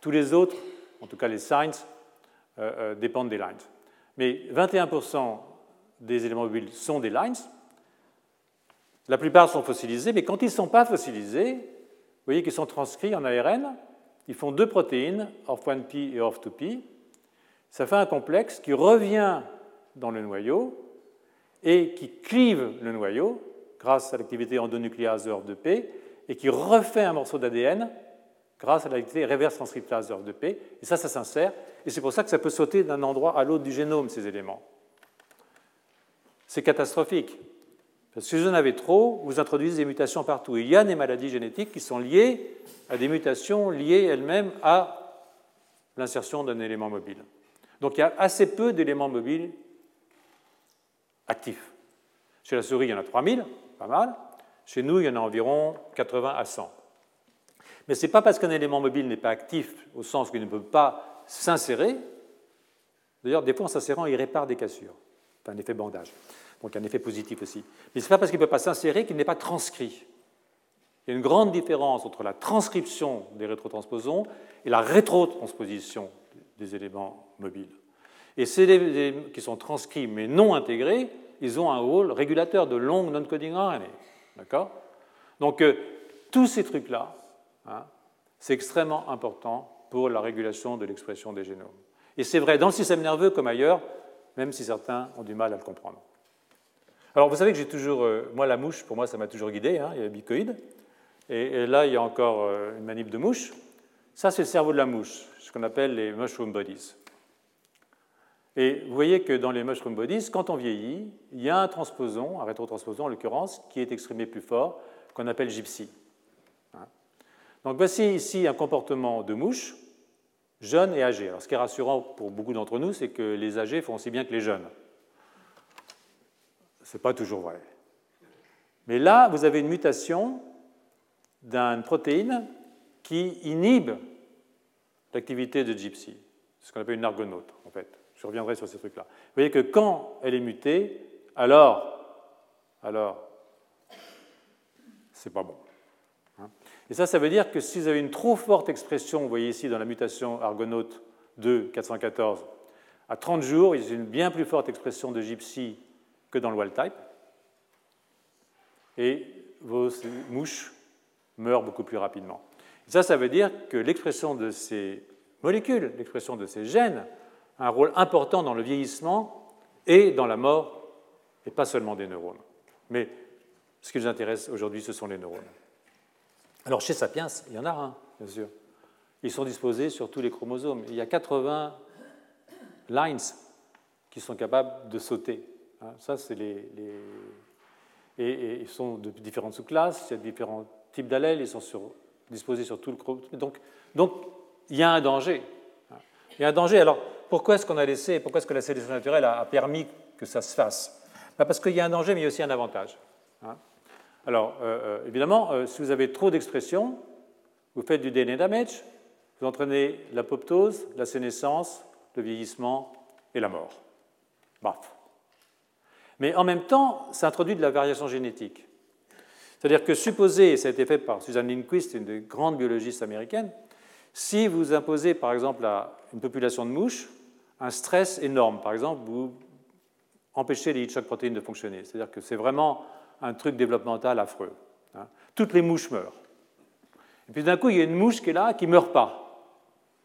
Tous les autres, en tout cas les signs, dépendent des lines. Mais 21% des éléments mobiles sont des lines, la plupart sont fossilisés, mais quand ils ne sont pas fossilisés, vous voyez qu'ils sont transcrits en ARN, ils font deux protéines, ORF1P et ORF2P. Ça fait un complexe qui revient dans le noyau et qui clive le noyau grâce à l'activité endonucléase de ORF2P et qui refait un morceau d'ADN grâce à l'activité reverse transcriptase de ORF2P. Et ça, ça s'insère. Et c'est pour ça que ça peut sauter d'un endroit à l'autre du génome, ces éléments. C'est catastrophique. Si vous en avez trop, vous introduisez des mutations partout. il y a des maladies génétiques qui sont liées à des mutations liées elles-mêmes à l'insertion d'un élément mobile. Donc il y a assez peu d'éléments mobiles actifs. Chez la souris, il y en a 3000, pas mal. Chez nous, il y en a environ 80 à 100. Mais ce n'est pas parce qu'un élément mobile n'est pas actif, au sens qu'il ne peut pas s'insérer. D'ailleurs, des fois, en s'insérant, il répare des cassures. C'est un effet bandage. Donc un effet positif aussi. Mais ce n'est pas parce qu'il ne peut pas s'insérer qu'il n'est pas transcrit. Il y a une grande différence entre la transcription des rétrotransposons et la rétrotransposition des éléments mobiles. Et ces éléments qui sont transcrits mais non intégrés, ils ont un rôle régulateur de long non-coding RNA. D'accord? Donc, euh, tous ces trucs-là, hein, c'est extrêmement important pour la régulation de l'expression des génomes. Et c'est vrai dans le système nerveux comme ailleurs, même si certains ont du mal à le comprendre. Alors, vous savez que j'ai toujours. Euh, moi, la mouche, pour moi, ça m'a toujours guidé. Hein, il y a le bicoïde. Et, là, il y a encore euh, une manip de mouche. Ça, c'est le cerveau de la mouche, ce qu'on appelle les mushroom bodies. Et vous voyez que dans les mushroom bodies, quand on vieillit, il y a un transposon, un rétrotransposon en l'occurrence, qui est exprimé plus fort, qu'on appelle gypsy. Donc voici ici un comportement de mouche, jeune et âgé. Alors, ce qui est rassurant pour beaucoup d'entre nous, c'est que les âgés font aussi bien que les jeunes. Ce n'est pas toujours vrai. Mais là, vous avez une mutation d'une protéine qui inhibe l'activité de gypsy, ce qu'on appelle une argonaute en fait. Je reviendrai sur ces trucs-là. Vous voyez que quand elle est mutée, alors, alors, c'est pas bon. Et ça, ça veut dire que si vous avez une trop forte expression, vous voyez ici dans la mutation argonaute 2, 414, à 30 jours, il y a une bien plus forte expression de gypsy que dans le wild type. Et vos mouches meurent beaucoup plus rapidement. Et ça, ça veut dire que l'expression de ces molécules, l'expression de ces gènes, a un rôle important dans le vieillissement et dans la mort, et pas seulement des neurones. Mais ce qui nous intéresse aujourd'hui, ce sont les neurones. Alors chez Sapiens, il y en a un, bien sûr. Ils sont disposés sur tous les chromosomes. Il y a 80 lines qui sont capables de sauter. Hein, ça, c'est les, Et, ils sont de différentes sous-classes, il y a différents types d'allèles, ils sont disposés sur tout le chromosome. Donc, donc, il y a un danger. Hein. Il y a un danger. Alors, pourquoi est-ce qu'on a laissé, pourquoi est-ce que la sélection naturelle a, permis que ça se fasse? Bah, Parce qu'il y a un danger, mais il y a aussi un avantage. Alors, euh, euh, évidemment, euh, si vous avez trop d'expressions, vous faites du DNA damage, vous entraînez l'apoptose, la sénescence, le vieillissement et la mort. Baf. Mais en même temps, ça introduit de la variation génétique. C'est-à-dire que supposé, et ça a été fait par Susan Lindquist, une des grandes biologistes américaines, si vous imposez par exemple à une population de mouches un stress énorme, par exemple, vous empêchez les heat protéines de fonctionner. C'est-à-dire que c'est vraiment un truc développemental affreux. Hein. Toutes les mouches meurent. Et puis d'un coup, il y a une mouche qui est là, qui ne meurt pas.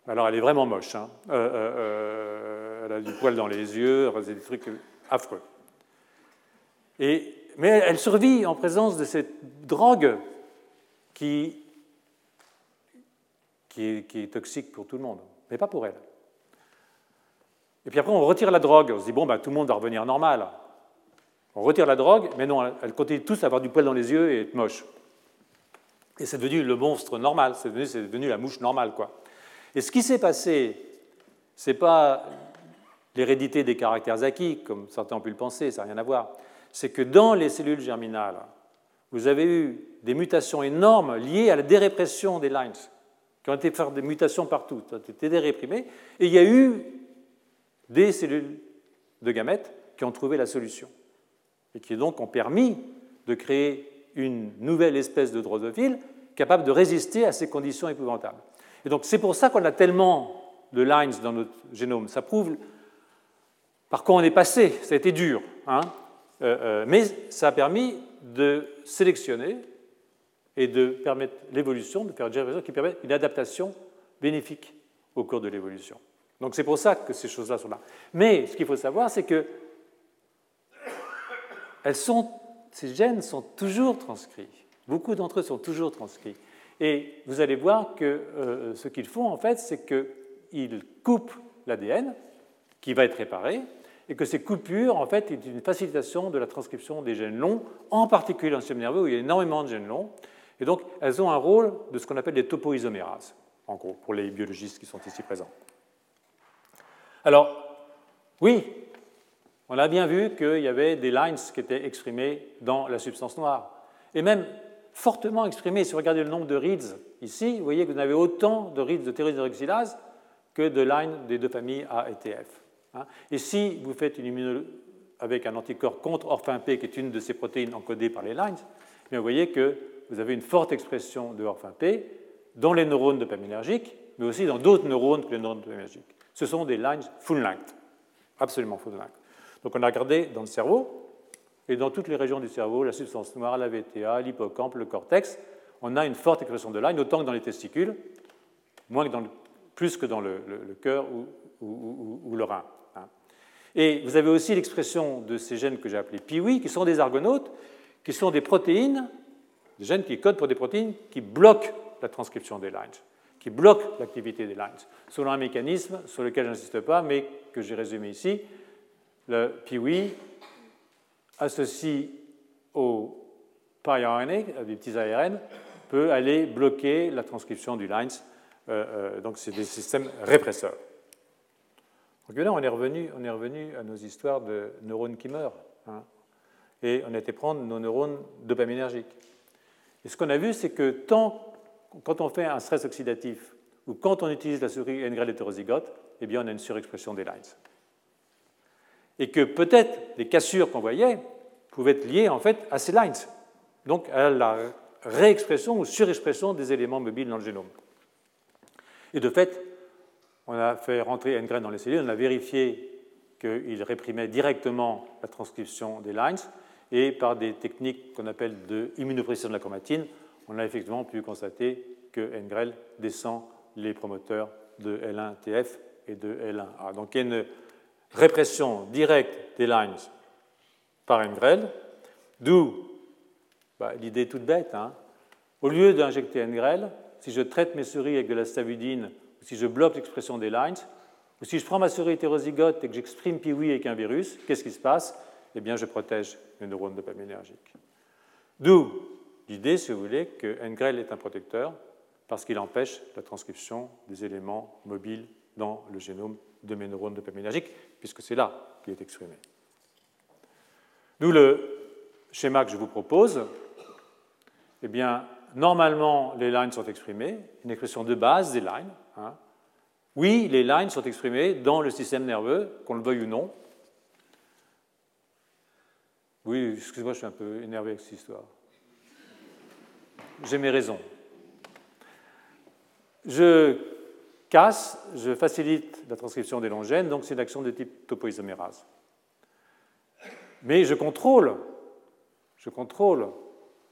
Alors elle est vraiment moche. Hein. Euh, euh, euh, elle a du poil dans les yeux, c'est des trucs affreux. Et, mais elle survit en présence de cette drogue qui, est, qui est toxique pour tout le monde, mais pas pour elle. Et puis après, on retire la drogue. On se dit, bon, ben, tout le monde va revenir normal. On retire la drogue, mais non, elle continue tous à avoir du poil dans les yeux et être moche. Et c'est devenu le monstre normal, c'est devenu, la mouche normale. Quoi. Et ce qui s'est passé, ce n'est pas l'hérédité des caractères acquis, comme certains ont pu le penser, ça n'a rien à voir. C'est que dans les cellules germinales, vous avez eu des mutations énormes liées à la dérépression des lines, qui ont été faire des mutations partout, qui ont été déréprimées, et il y a eu des cellules de gamètes qui ont trouvé la solution et qui donc ont permis de créer une nouvelle espèce de drosophile capable de résister à ces conditions épouvantables. Et donc c'est pour ça qu'on a tellement de lines dans notre génome. Ça prouve par quoi on est passé. Ça a été dur, hein euh, euh, mais ça a permis de sélectionner et de permettre l'évolution, de faire une qui permet une adaptation bénéfique au cours de l'évolution. Donc c'est pour ça que ces choses-là sont là. Mais ce qu'il faut savoir, c'est que ces gènes sont toujours transcrits. Beaucoup d'entre eux sont toujours transcrits. Et vous allez voir que euh, ce qu'ils font, en fait, c'est qu'ils coupent l'ADN qui va être réparé, et que ces coupures, en fait, est une facilitation de la transcription des gènes longs, en particulier dans le système nerveux où il y a énormément de gènes longs. Et donc, elles ont un rôle de ce qu'on appelle des topoisomérases, en gros, pour les biologistes qui sont ici présents. Alors, oui, on a bien vu qu'il y avait des lines qui étaient exprimées dans la substance noire, et même fortement exprimées. Si vous regardez le nombre de reads ici, vous voyez que vous avez autant de reads de thyroïdhydroxylase que de lines des deux familles A et TF. Hein. Et si vous faites une immunologie avec un anticorps contre orphin P, qui est une de ces protéines encodées par les lines, eh vous voyez que vous avez une forte expression de orphin P dans les neurones dopaminergiques, mais aussi dans d'autres neurones que les neurones dopaminergiques ce sont des lines full length, absolument full length. Donc on a regardé dans le cerveau, et dans toutes les régions du cerveau, la substance noire, la VTA, l'hippocampe, le cortex, on a une forte expression de line, autant que dans les testicules, plus que dans le, cœur ou, le rein. Hein. Et vous avez aussi l'expression de ces gènes que j'ai appelés PIWI, qui sont des argonautes, qui sont des protéines, des gènes qui codent pour des protéines qui bloquent la transcription des lines, qui bloquent l'activité des lines, selon un mécanisme sur lequel je n'insiste pas, mais que j'ai résumé ici. Le PIWI associé au PyRNA, des petits ARN, peut aller bloquer la transcription du lines. Euh, euh, donc, c'est des systèmes répresseurs. Donc là, on est, revenu, on est revenu à nos histoires de neurones qui meurent. Hein, et on a été prendre nos neurones dopaminergiques. Et ce qu'on a vu, c'est que tant, quand on fait un stress oxydatif ou quand on utilise la souris NGREL hétérozygote, eh bien, on a une surexpression des lines. Et que peut-être les cassures qu'on voyait pouvaient être liées en fait à ces lines, donc à la réexpression ou surexpression des éléments mobiles dans le génome. Et de fait, on a fait rentrer N-grain dans les cellules, on a vérifié qu'il réprimait directement la transcription des lines, et par des techniques qu'on appelle de immunopression de la chromatine, on a effectivement pu constater que NGREL descend les promoteurs de L1TF et de L1A. Donc répression directe des lines par NGREL, d'où bah, l'idée toute bête. Hein. Au lieu d'injecter NGREL, si je traite mes souris avec de la stavudine, ou si je bloque l'expression des lines, ou si je prends ma souris hétérozygote et que j'exprime PIWI avec un virus, qu'est-ce qui se passe? Eh bien, je protège les neurones dopaminergiques. D'où l'idée, si vous voulez, que NGREL est un protecteur parce qu'il empêche la transcription des éléments mobiles dans le génome de mes neurones dopaminergiques, puisque c'est là qu'il est exprimé. D'où le schéma que je vous propose. Eh bien, normalement, les lines sont exprimées, une expression de base des lines. Hein. Oui, les lines sont exprimées dans le système nerveux, qu'on le veuille ou non. Oui, excusez-moi, je suis un peu énervé avec cette histoire. J'ai mes raisons. Je casse, je facilite la transcription des longs gènes, donc c'est une action de type topoisomérase. Mais je contrôle, je contrôle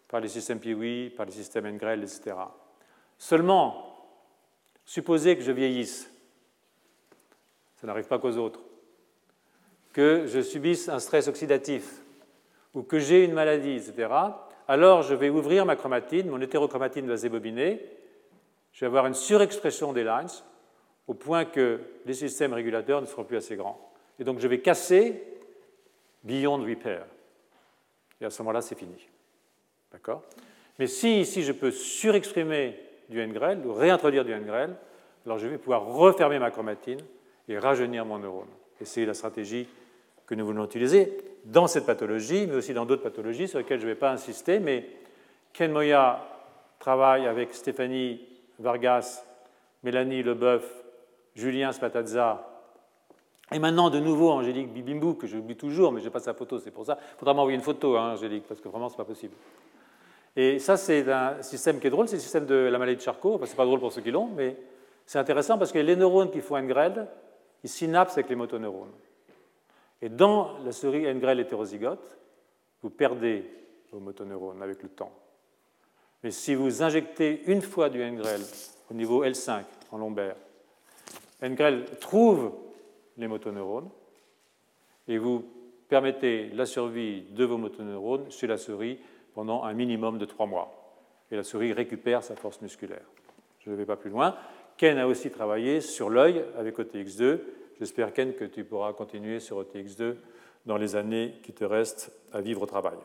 par les systèmes PIWI, par les systèmes NGREL, etc. Seulement, supposez que je vieillisse, ça n'arrive pas qu'aux autres, que je subisse un stress oxydatif ou que j'ai une maladie, etc., alors je vais ouvrir ma chromatine, mon hétérochromatine va zébobiner, je vais avoir une surexpression des lines au point que les systèmes régulateurs ne seront plus assez grands. Et donc je vais casser beyond repair. Et à ce moment-là, c'est fini. D'accord? Mais si ici je peux surexprimer du NGREL ou réintroduire du NGREL, alors je vais pouvoir refermer ma chromatine et rajeunir mon neurone. Et c'est la stratégie que nous voulons utiliser dans cette pathologie, mais aussi dans d'autres pathologies sur lesquelles je ne vais pas insister. Mais Ken Moya travaille avec Stéphanie Vargas, Mélanie Leboeuf, Julien Spatazza, et maintenant de nouveau Angélique Bibimbou, que j'oublie toujours, mais je n'ai pas sa photo, c'est pour ça. Il faudra m'envoyer une photo, hein, Angélique, parce que vraiment, ce n'est pas possible. Et ça, c'est un système qui est drôle, c'est le système de la maladie de Charcot. Ce n'est pas drôle pour ceux qui l'ont, mais c'est intéressant parce que les neurones qui font NGREL, ils synapsent avec les motoneurones. Et dans la souris NGREL hétérozygote, vous perdez vos motoneurones avec le temps. Mais si vous injectez une fois du NGREL au niveau L5 en lombaire, NGREL trouve les motoneurones et vous permettez la survie de vos motoneurones chez la souris pendant un minimum de trois mois. Et la souris récupère sa force musculaire. Je ne vais pas plus loin. Ken a aussi travaillé sur l'œil avec OTX2. J'espère, Ken, que tu pourras continuer sur OTX2 dans les années qui te restent à vivre au travail.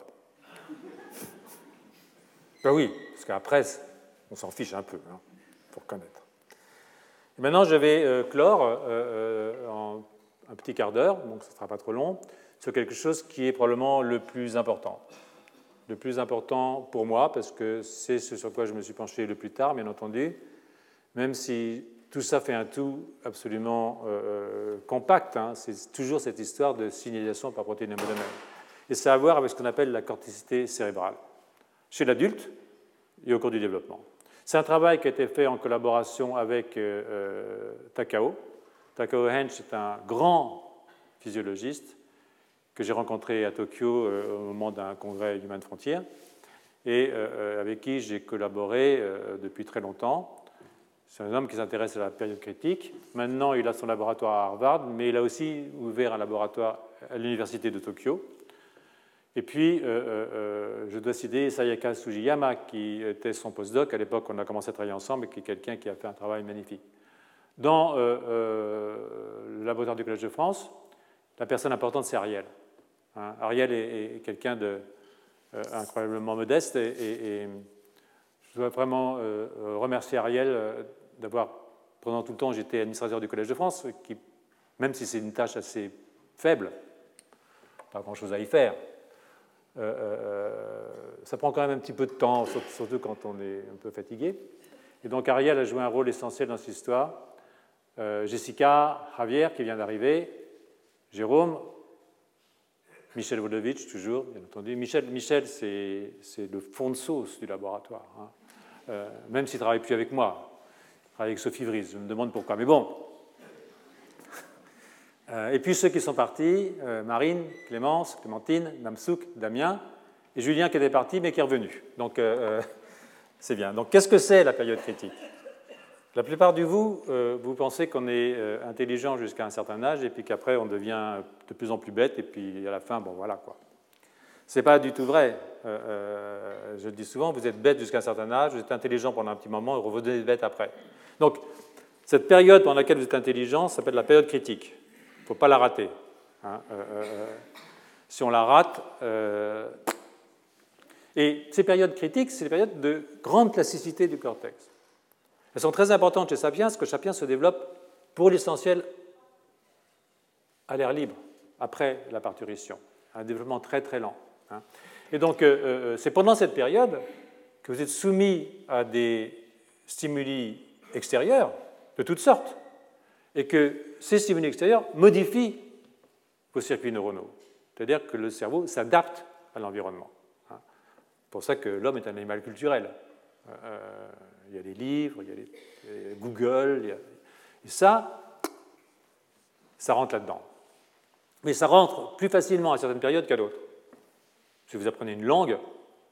ben oui, parce qu'après, on s'en fiche un peu, hein, pour connaître. Maintenant, je vais euh, clore euh, euh, en un petit quart d'heure, donc ce ne sera pas trop long, sur quelque chose qui est probablement le plus important le plus important pour moi, parce que c'est ce sur quoi je me suis penché le plus tard, bien entendu, même si tout ça fait un tout absolument compact. Hein, c'est toujours cette histoire de signalisation par protéine MDMA. Et ça a à voir avec ce qu'on appelle la corticité cérébrale, chez l'adulte et au cours du développement. C'est un travail qui a été fait en collaboration avec euh, Takao. Takao Hench est un grand physiologiste que j'ai rencontré à Tokyo au moment d'un congrès Human Frontier et avec qui j'ai collaboré depuis très longtemps. C'est un homme qui s'intéresse à la période critique. Maintenant, il a son laboratoire à Harvard, mais il a aussi ouvert un laboratoire à l'université de Tokyo. Et puis, euh, euh, euh, je dois citer Sayaka Sujiyama, qui était son postdoc. À l'époque, on a commencé à travailler ensemble, et qui est quelqu'un qui a fait un travail magnifique. Dans le laboratoire du Collège de France, la personne importante, c'est Ariel. Hein, Ariel est, quelqu'un d'incroyablement modeste, et, et, je dois vraiment remercier Ariel d'avoir, pendant tout le temps, j'étais administrateur du Collège de France, qui, même si c'est une tâche assez faible, pas grand-chose à y faire, euh, euh, ça prend quand même un petit peu de temps, surtout quand on est un peu fatigué. Et donc Ariel a joué un rôle essentiel dans cette histoire. Euh, Jessica, Javier, qui vient d'arriver, Jérôme, Michel Vodovitch, toujours, bien entendu. Michel, Michel c'est le fond de sauce du laboratoire, hein. même s'il ne travaille plus avec moi avec Sophie Vries. Je me demande pourquoi. Mais bon. Euh, et puis ceux qui sont partis, euh, Marine, Clémence, Clémentine, Namsouk, Damien, et Julien qui était parti mais qui est revenu. Donc euh, c'est bien. Donc qu'est-ce que c'est la période critique? La plupart de vous, vous pensez qu'on est intelligent jusqu'à un certain âge et puis qu'après on devient de plus en plus bête et puis à la fin, bon voilà quoi. Ce n'est pas du tout vrai. je le dis souvent, vous êtes bête jusqu'à un certain âge, vous êtes intelligent pendant un petit moment et vous revenez bête après. Donc, cette période pendant laquelle vous êtes intelligent s'appelle la période critique. Ne faut pas la rater. Hein. Euh, euh, euh, si on la rate. Et ces périodes critiques, c'est des périodes de grande plasticité du cortex. Elles sont très importantes chez Sapiens, parce que Sapiens se développe pour l'essentiel à l'air libre, après la parturition. Un développement très très lent. Hein. Et donc, c'est pendant cette période que vous êtes soumis à des stimuli extérieurs de toutes sortes, et que ces stimuli extérieurs modifient vos circuits neuronaux. C'est-à-dire que le cerveau s'adapte à l'environnement. C'est hein. pour ça que l'homme est un animal culturel. Euh, il y a des livres, il y a, Google, et ça, ça rentre là-dedans. Mais ça rentre plus facilement à certaines périodes qu'à d'autres. Si vous apprenez une langue,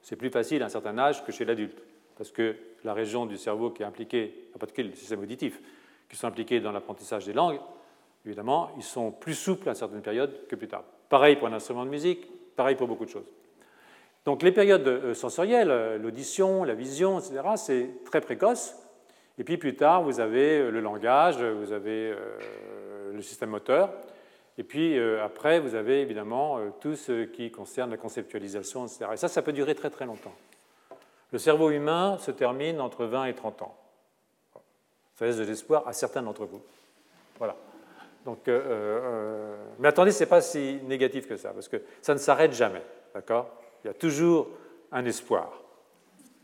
c'est plus facile à un certain âge que chez l'adulte parce que la région du cerveau qui est impliquée, en particulier le système auditif, qui sont impliqués dans l'apprentissage des langues, évidemment, ils sont plus souples à certaines périodes que plus tard. Pareil pour un instrument de musique, pareil pour beaucoup de choses. Donc les périodes euh, sensorielles, euh, l'audition, la vision, etc., c'est très précoce. Et puis plus tard, vous avez euh, le langage, vous avez le système moteur. Et puis après, vous avez évidemment tout ce qui concerne la conceptualisation, etc. Et ça, ça peut durer très très longtemps. Le cerveau humain se termine entre 20 et 30 ans. Ça laisse de l'espoir à certains d'entre vous. Voilà. Donc, euh, euh, mais attendez, ce n'est pas si négatif que ça, parce que ça ne s'arrête jamais. D'accord? Il y a toujours un espoir.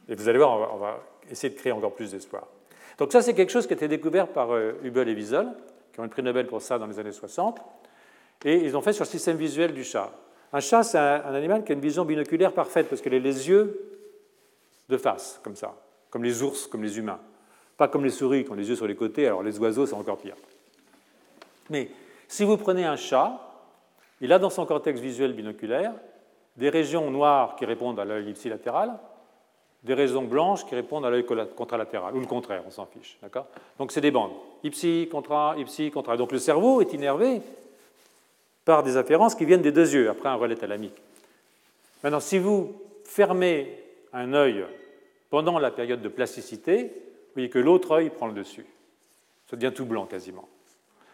Et vous allez voir, on va, essayer de créer encore plus d'espoir. Donc ça, c'est quelque chose qui a été découvert par euh, Hubel et Wiesel, qui ont eu le prix Nobel pour ça dans les années 60. Et ils ont fait sur le système visuel du chat. Un chat, c'est un, un, animal qui a une vision binoculaire parfaite, parce que les yeux de face, comme ça, comme les ours, comme les humains. Pas comme les souris qui ont les yeux sur les côtés, alors les oiseaux, c'est encore pire. Mais si vous prenez un chat, il a dans son cortex visuel binoculaire des régions noires qui répondent à l'œil ipsilatéral, des régions blanches qui répondent à l'œil contralatéral, ou le contraire, on s'en fiche. Donc c'est des bandes. Ipsi, contra, ipsi, contra. Donc le cerveau est innervé par des afférences qui viennent des deux yeux, après un relais thalamique. Maintenant, si vous fermez un œil pendant la période de plasticité, voyez que l'autre œil prend le dessus. Ça devient tout blanc quasiment.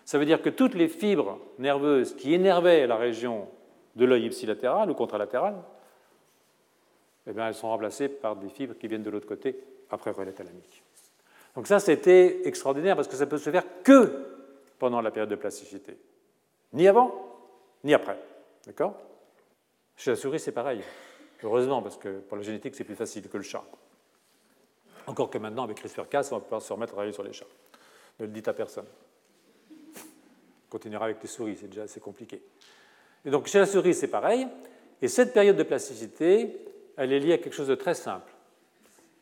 Ça veut dire que toutes les fibres nerveuses qui énervaient la région de l'œil ipsilatéral ou contralatéral, eh bien, elles sont remplacées par des fibres qui viennent de l'autre côté après relais thalamique. Donc ça, c'était extraordinaire parce que ça peut se faire que pendant la période de plasticité. Ni avant, ni après. D'accord? Chez la souris, c'est pareil. Heureusement, parce que pour la génétique, c'est plus facile que le chat. Encore que maintenant, avec CRISPR-Cas, on va pouvoir se remettre à travailler sur les chats. Ne le dites à personne. On continuera avec les souris, c'est déjà assez compliqué. Et donc, chez la souris, c'est pareil. Et cette période de plasticité, elle est liée à quelque chose de très simple.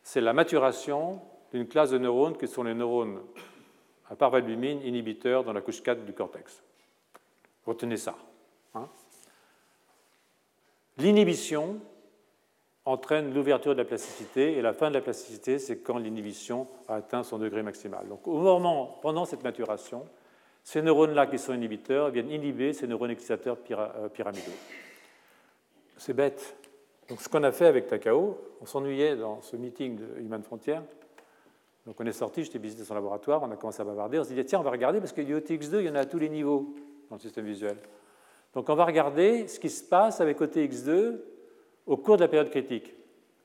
C'est la maturation d'une classe de neurones qui sont les neurones à parvalbumine inhibiteurs dans la couche 4 du cortex. Retenez ça. Hein l'inhibition entraîne l'ouverture de la plasticité, et la fin de la plasticité, c'est quand l'inhibition a atteint son degré maximal. Donc au moment, pendant cette maturation, ces neurones-là qui sont inhibiteurs viennent inhiber ces neurones excitateurs euh, pyramidaux. C'est bête. Donc ce qu'on a fait avec Takao, on s'ennuyait dans ce meeting de Human Frontier. Donc on est sorti, j'étais visité son laboratoire, on a commencé à bavarder, on s'est dit tiens, on va regarder parce y a OTX2, il y en a à tous les niveaux dans le système visuel. Donc on va regarder ce qui se passe avec OTX2 au cours de la période critique,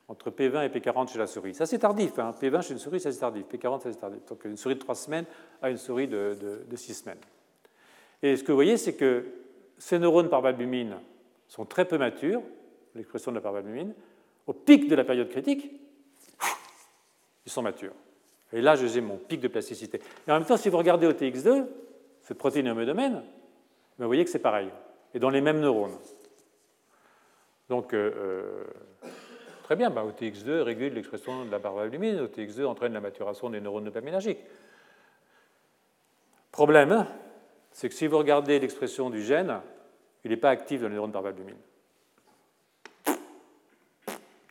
entre P20 et P40 chez la souris. Ça c'est tardif, hein. P20 chez une souris, ça c'est tardif, P40 ça c'est tardif. Donc une souris de 3 semaines à une souris de, de, 6 semaines. Et ce que vous voyez, c'est que ces neurones par sont très peu matures, l'expression de la parvalbumine. Au pic de la période critique, ils sont matures. Et là, j'ai mon pic de plasticité. Et en même temps, si vous regardez OTX2, cette protéine domaine, ben, vous voyez que c'est pareil, et dans les mêmes neurones. Donc, euh, euh, très bien, ben, OTX2 régule l'expression de la parvalbumine, OTX2 entraîne la maturation des neurones dopaminergiques. Problème, c'est que si vous regardez l'expression du gène, il n'est pas actif dans les neurones parvalbumine.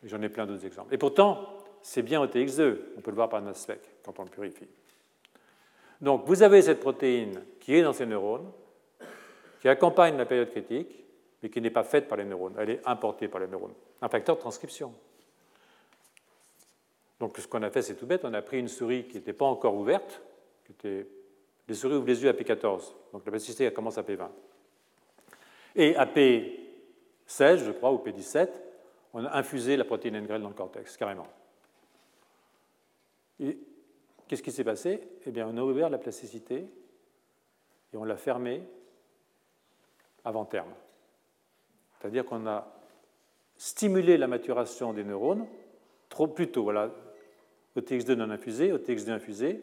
J'en ai plein d'autres exemples. Et pourtant, c'est bien OTX2, on peut le voir par spec quand on le purifie. Donc vous avez cette protéine qui est dans ces neurones, qui accompagne la période critique, mais qui n'est pas faite par les neurones, elle est importée par les neurones. Un facteur de transcription. Donc ce qu'on a fait, c'est tout bête, on a pris une souris qui n'était pas encore ouverte, qui était... les souris ouvrent les yeux à P14, donc la plasticité commence à P20. Et à P16, je crois, ou P17, on a infusé la protéine NGREL dans le cortex, carrément. Et qu'est-ce qui s'est passé? Eh bien, on a ouvert la plasticité et on l'a fermée avant terme. C'est-à-dire qu'on a stimulé la maturation des neurones trop plus tôt. Voilà, OTX2 non infusé, OTX2 infusé.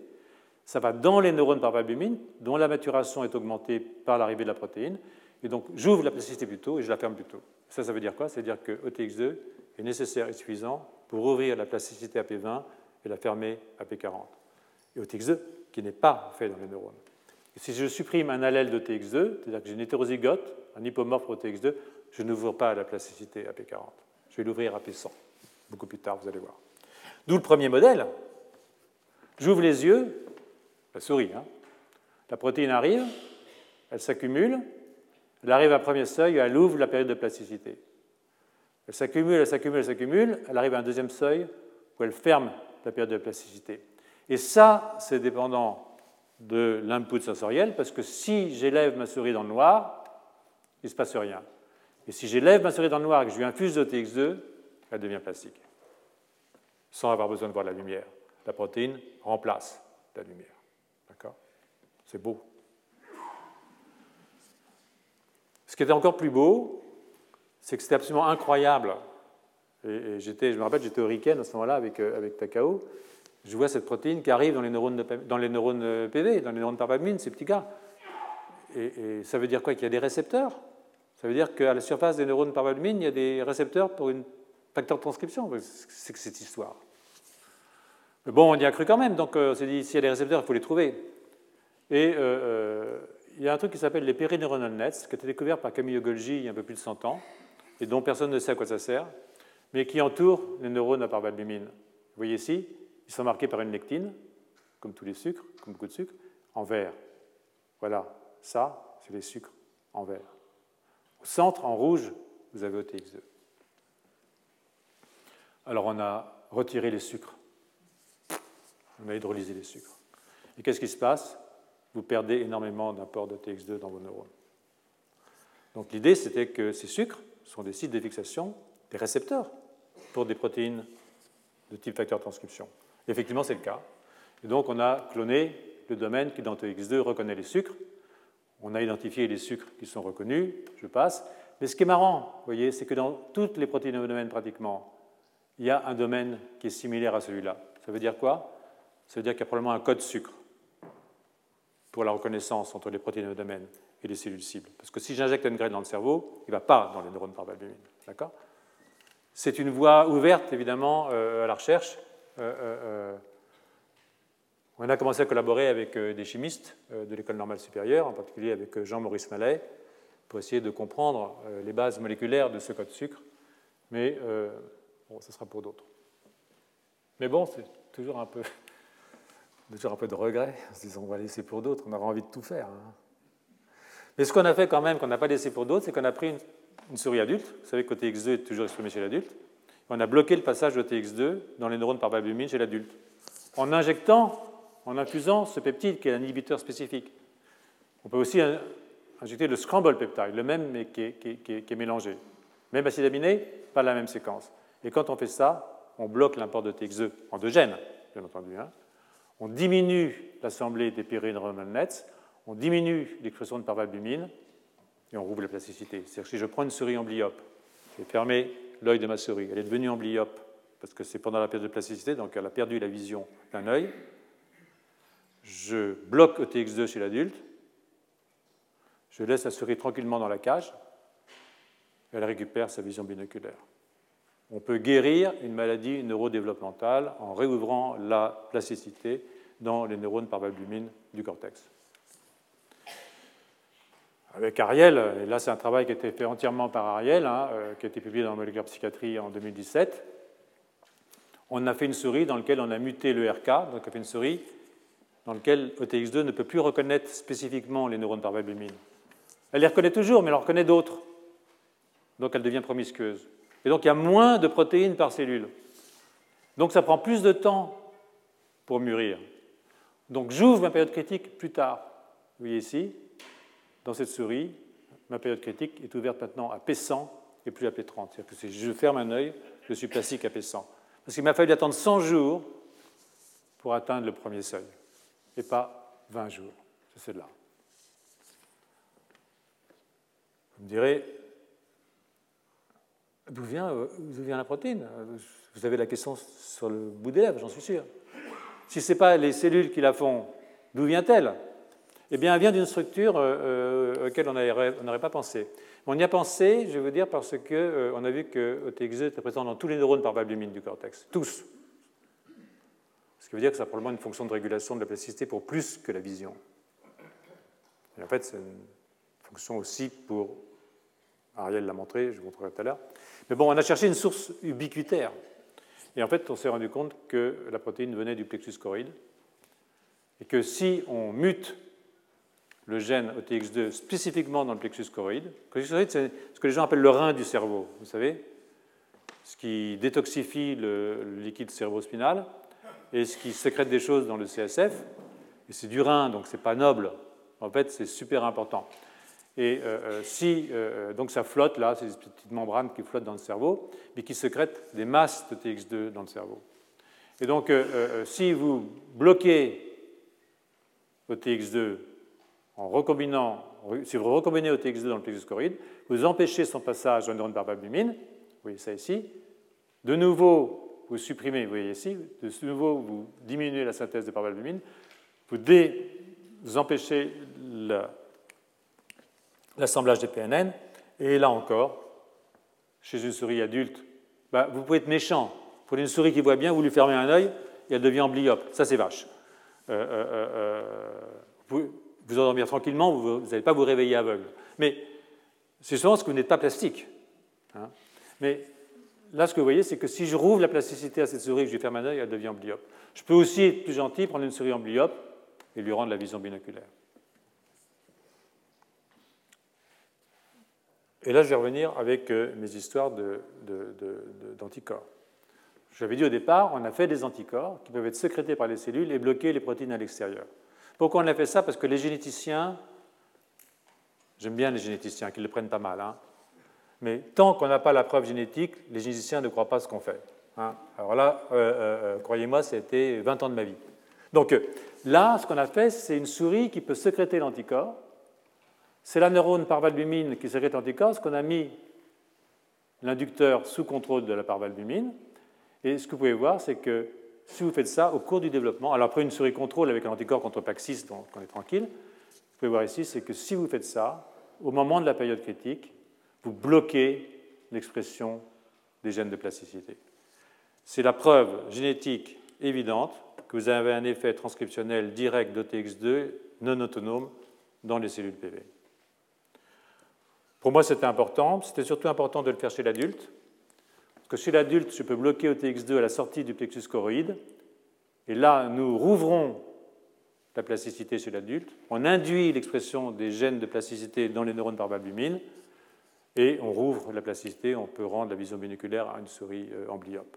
Ça va dans les neurones par valbumine, dont la maturation est augmentée par l'arrivée de la protéine. Et donc, j'ouvre la plasticité plus tôt et je la ferme plus tôt. Ça, ça veut dire quoi? Ça veut dire que OTX2 est nécessaire et suffisant pour ouvrir la plasticité à P20 et la fermer à P40. Et OTX2 qui n'est pas fait dans les neurones. Et si je supprime un allèle de TX2, c'est-à-dire que j'ai une hétérozygote, un hypomorphe pour TX2, je n'ouvre pas la plasticité à P40. Je vais l'ouvrir à P100. Beaucoup plus tard, vous allez voir. D'où le premier modèle. J'ouvre les yeux, la souris, hein. la protéine arrive, elle s'accumule, elle arrive à un premier seuil, elle ouvre la période de plasticité. Elle s'accumule, elle s'accumule, elle s'accumule, elle arrive à un deuxième seuil où elle ferme la période de plasticité. Et ça, c'est dépendant de l'input sensoriel, parce que si j'élève ma souris dans le noir, il ne se passe rien. Et si j'élève ma souris dans le noir et que je lui infuse de TX2, elle devient plastique, sans avoir besoin de voir la lumière. La protéine remplace la lumière. D'accord? C'est beau. Ce qui était encore plus beau, c'est que c'était absolument incroyable. Et, j'étais, je me rappelle, j'étais au Riken à ce moment-là avec, euh, avec Takao. Je vois cette protéine qui arrive dans les neurones, dans les neurones euh, PV, dans les neurones parvamine, ces petits gars. Et, ça veut dire quoi? Qu'il y a des récepteurs? Ça veut dire qu'à la surface des neurones parvalbumine, il y a des récepteurs pour une facteur de transcription. C'est cette histoire. Mais bon, on y a cru quand même, donc euh, on s'est dit, s'il y a des récepteurs, il faut les trouver. Et il y a un truc qui s'appelle les périneuronal nets, qui a été découvert par Camille Golgi il y a un peu plus de 100 ans, et dont personne ne sait à quoi ça sert, mais qui entourent les neurones à parvalbumine. Vous voyez ici, ils sont marqués par une lectine, comme tous les sucres, comme beaucoup de sucres, en vert. Voilà, ça, c'est les sucres en vert. Centre, en rouge, vous avez OTX2. Alors on a retiré les sucres. On a hydrolysé les sucres. Et qu'est-ce qui se passe? Vous perdez énormément d'apport de TX2 dans vos neurones. Donc l'idée, c'était que ces sucres sont des sites de fixation, des récepteurs pour des protéines de type facteur transcription. effectivement, c'est le cas. Et donc on a cloné le domaine qui, dans TX2, reconnaît les sucres. On a identifié les sucres qui sont reconnus, je passe. Mais ce qui est marrant, vous voyez, c'est que dans toutes les protéines au domaine pratiquement, il y a un domaine qui est similaire à celui-là. Ça veut dire quoi? Ça veut dire qu'il y a probablement un code sucre pour la reconnaissance entre les protéines de domaine et les cellules cibles. Parce que si j'injecte une graine dans le cerveau, il ne va pas dans les neurones par valbumine. D'accord? C'est une voie ouverte, évidemment, euh, à la recherche. Euh, euh, on a commencé à collaborer avec des chimistes de l'École normale supérieure, en particulier avec Jean-Maurice Mallet, pour essayer de comprendre les bases moléculaires de ce code sucre. Mais bon, ce sera pour d'autres. Mais bon, c'est toujours un peu, toujours un peu de regret, en se disant on va laisser pour d'autres, on aura envie de tout faire. Hein. Mais ce qu'on a fait quand même, qu'on n'a pas laissé pour d'autres, c'est qu'on a pris une, souris adulte, vous savez que TX2 est toujours exprimé chez l'adulte, on a bloqué le passage de TX2 dans les neurones par valbumine chez l'adulte, en injectant, en infusant ce peptide qui est un inhibiteur spécifique. On peut aussi injecter le scramble peptide, le même mais qui est, mélangé. Même acide aminé, pas la même séquence. Et quand on fait ça, on bloque l'import de TX2 en deux gènes, bien entendu. Hein. On diminue l'assemblée des neuronal nets, on diminue l'expression de parvalbumine et on rouvre la plasticité. C'est-à-dire que si je prends une souris emblyope, j'ai fermé l'œil de ma souris, elle est devenue emblyope parce que c'est pendant la période de plasticité, donc elle a perdu la vision d'un œil. Je bloque ETX2 chez l'adulte, je laisse la souris tranquillement dans la cage, elle récupère sa vision binoculaire. On peut guérir une maladie neurodéveloppementale en réouvrant la plasticité dans les neurones par valbumine du cortex avec Ariel, et là c'est un travail qui a été fait entièrement par Ariel, hein, euh, qui a été publié dans Molecular Psychiatry en 2017. On a fait une souris dans laquelle on a muté le RK, donc on a fait une souris dans laquelle OTX2 ne peut plus reconnaître spécifiquement les neurones par valbumine. Elle les reconnaît toujours, mais elle en reconnaît d'autres. Donc elle devient promiscueuse. Et donc il y a moins de protéines par cellule. Donc ça prend plus de temps pour mûrir. Donc j'ouvre ma période critique plus tard. Vous voyez ici, dans cette souris, ma période critique est ouverte maintenant à P100 et plus à P30. C'est-à-dire que si je ferme un œil, je suis plastique à P100. Parce qu'il m'a fallu attendre 100 jours pour atteindre le premier seuil, et pas 20 jours. C'est celle-là. Vous me direz, d'où vient, vient, la protéine? Vous avez la question sur le bout des lèvres, j'en suis sûr. Si ce n'est pas les cellules qui la font, d'où vient-elle? Eh bien, elle vient d'une structure euh, euh, auquel on n'aurait pas pensé. On y a pensé, je vous dire, parce qu'on euh, a vu que OTX2 était présent dans tous les neurones par valbumine du cortex, tous. Ce qui veut dire que ça a probablement une fonction de régulation de la plasticité pour plus que la vision. Et en fait, c'est une fonction aussi pour. Ariel l'a montré, je vous montrerai tout à l'heure. Mais bon, on a cherché une source ubiquitaire. Et en fait, on s'est rendu compte que la protéine venait du plexus choroïde. Et que si on mute le gène OTX2 spécifiquement dans le plexus choroïde. Le plexus choroïde, c'est ce que les gens appellent le rein du cerveau, vous savez, ce qui détoxifie le, liquide cérébrospinal et ce qui sécrète des choses dans le CSF. Et c'est du rein, donc c'est pas noble. En fait, c'est super important. Et euh, euh, si euh, donc ça flotte là, c'est des petites membranes qui flottent dans le cerveau, mais qui sécrètent des masses de TX2 dans le cerveau. Et donc, si vous bloquez le TX2 en recombinant, si vous recombinez OTX2 dans le plexus choroïde, vous empêchez son passage au neurone par valbumine, vous voyez ça ici. De nouveau, vous supprimez, vous voyez ici, de nouveau, vous diminuez la synthèse de parvalbumine, vous, vous empêchez l'assemblage des PNN, et là encore, chez une souris adulte, bah, vous pouvez être méchant. Vous prenez une souris qui voit bien, vous lui fermez un œil, et elle devient emblyope. Ça, c'est vache. Euh, euh, euh, vous endormir tranquillement, vous n'allez pas vous réveiller aveugle. Mais c'est souvent ce que vous n'êtes pas plastique. Hein. Mais là, ce que vous voyez, c'est que si je rouvre la plasticité à cette souris que je lui ferme un œil, elle devient amblyope. Je peux aussi être plus gentil, prendre une souris amblyope et lui rendre la vision binoculaire. Et là, je vais revenir avec euh, mes histoires d'anticorps. J'avais dit au départ, on a fait des anticorps qui peuvent être sécrétés par les cellules et bloquer les protéines à l'extérieur. Pourquoi on a fait ça? Parce que les généticiens, j'aime bien les généticiens, qu'ils le prennent pas mal, hein. Mais tant qu'on n'a pas la preuve génétique, les généticiens ne croient pas ce qu'on fait. Hein. Alors là, euh, euh, euh, croyez-moi, c'était 20 ans de ma vie. Donc là, ce qu'on a fait, c'est une souris qui peut sécréter l'anticorps. C'est la neurone parvalbumine qui sécrète l'anticorps, ce qu'on a mis l'inducteur sous contrôle de la parvalbumine. Et ce que vous pouvez voir, c'est que si vous faites ça au cours du développement, alors après une souris contrôle avec un anticorps contre Paxis, donc on est tranquille, vous pouvez voir ici, c'est que si vous faites ça, au moment de la période critique, vous bloquez l'expression des gènes de plasticité. C'est la preuve génétique évidente que vous avez un effet transcriptionnel direct d'OTX2 non autonome dans les cellules PV. Pour moi, c'était important. C'était surtout important de le faire chez l'adulte. Parce que chez l'adulte, je peux bloquer OTX2 à la sortie du plexus choroïde. Et là, nous rouvrons la plasticité chez l'adulte. On induit l'expression des gènes de plasticité dans les neurones par valbumine. Et on rouvre la plasticité. On peut rendre la vision binoculaire à une souris euh, amblyope.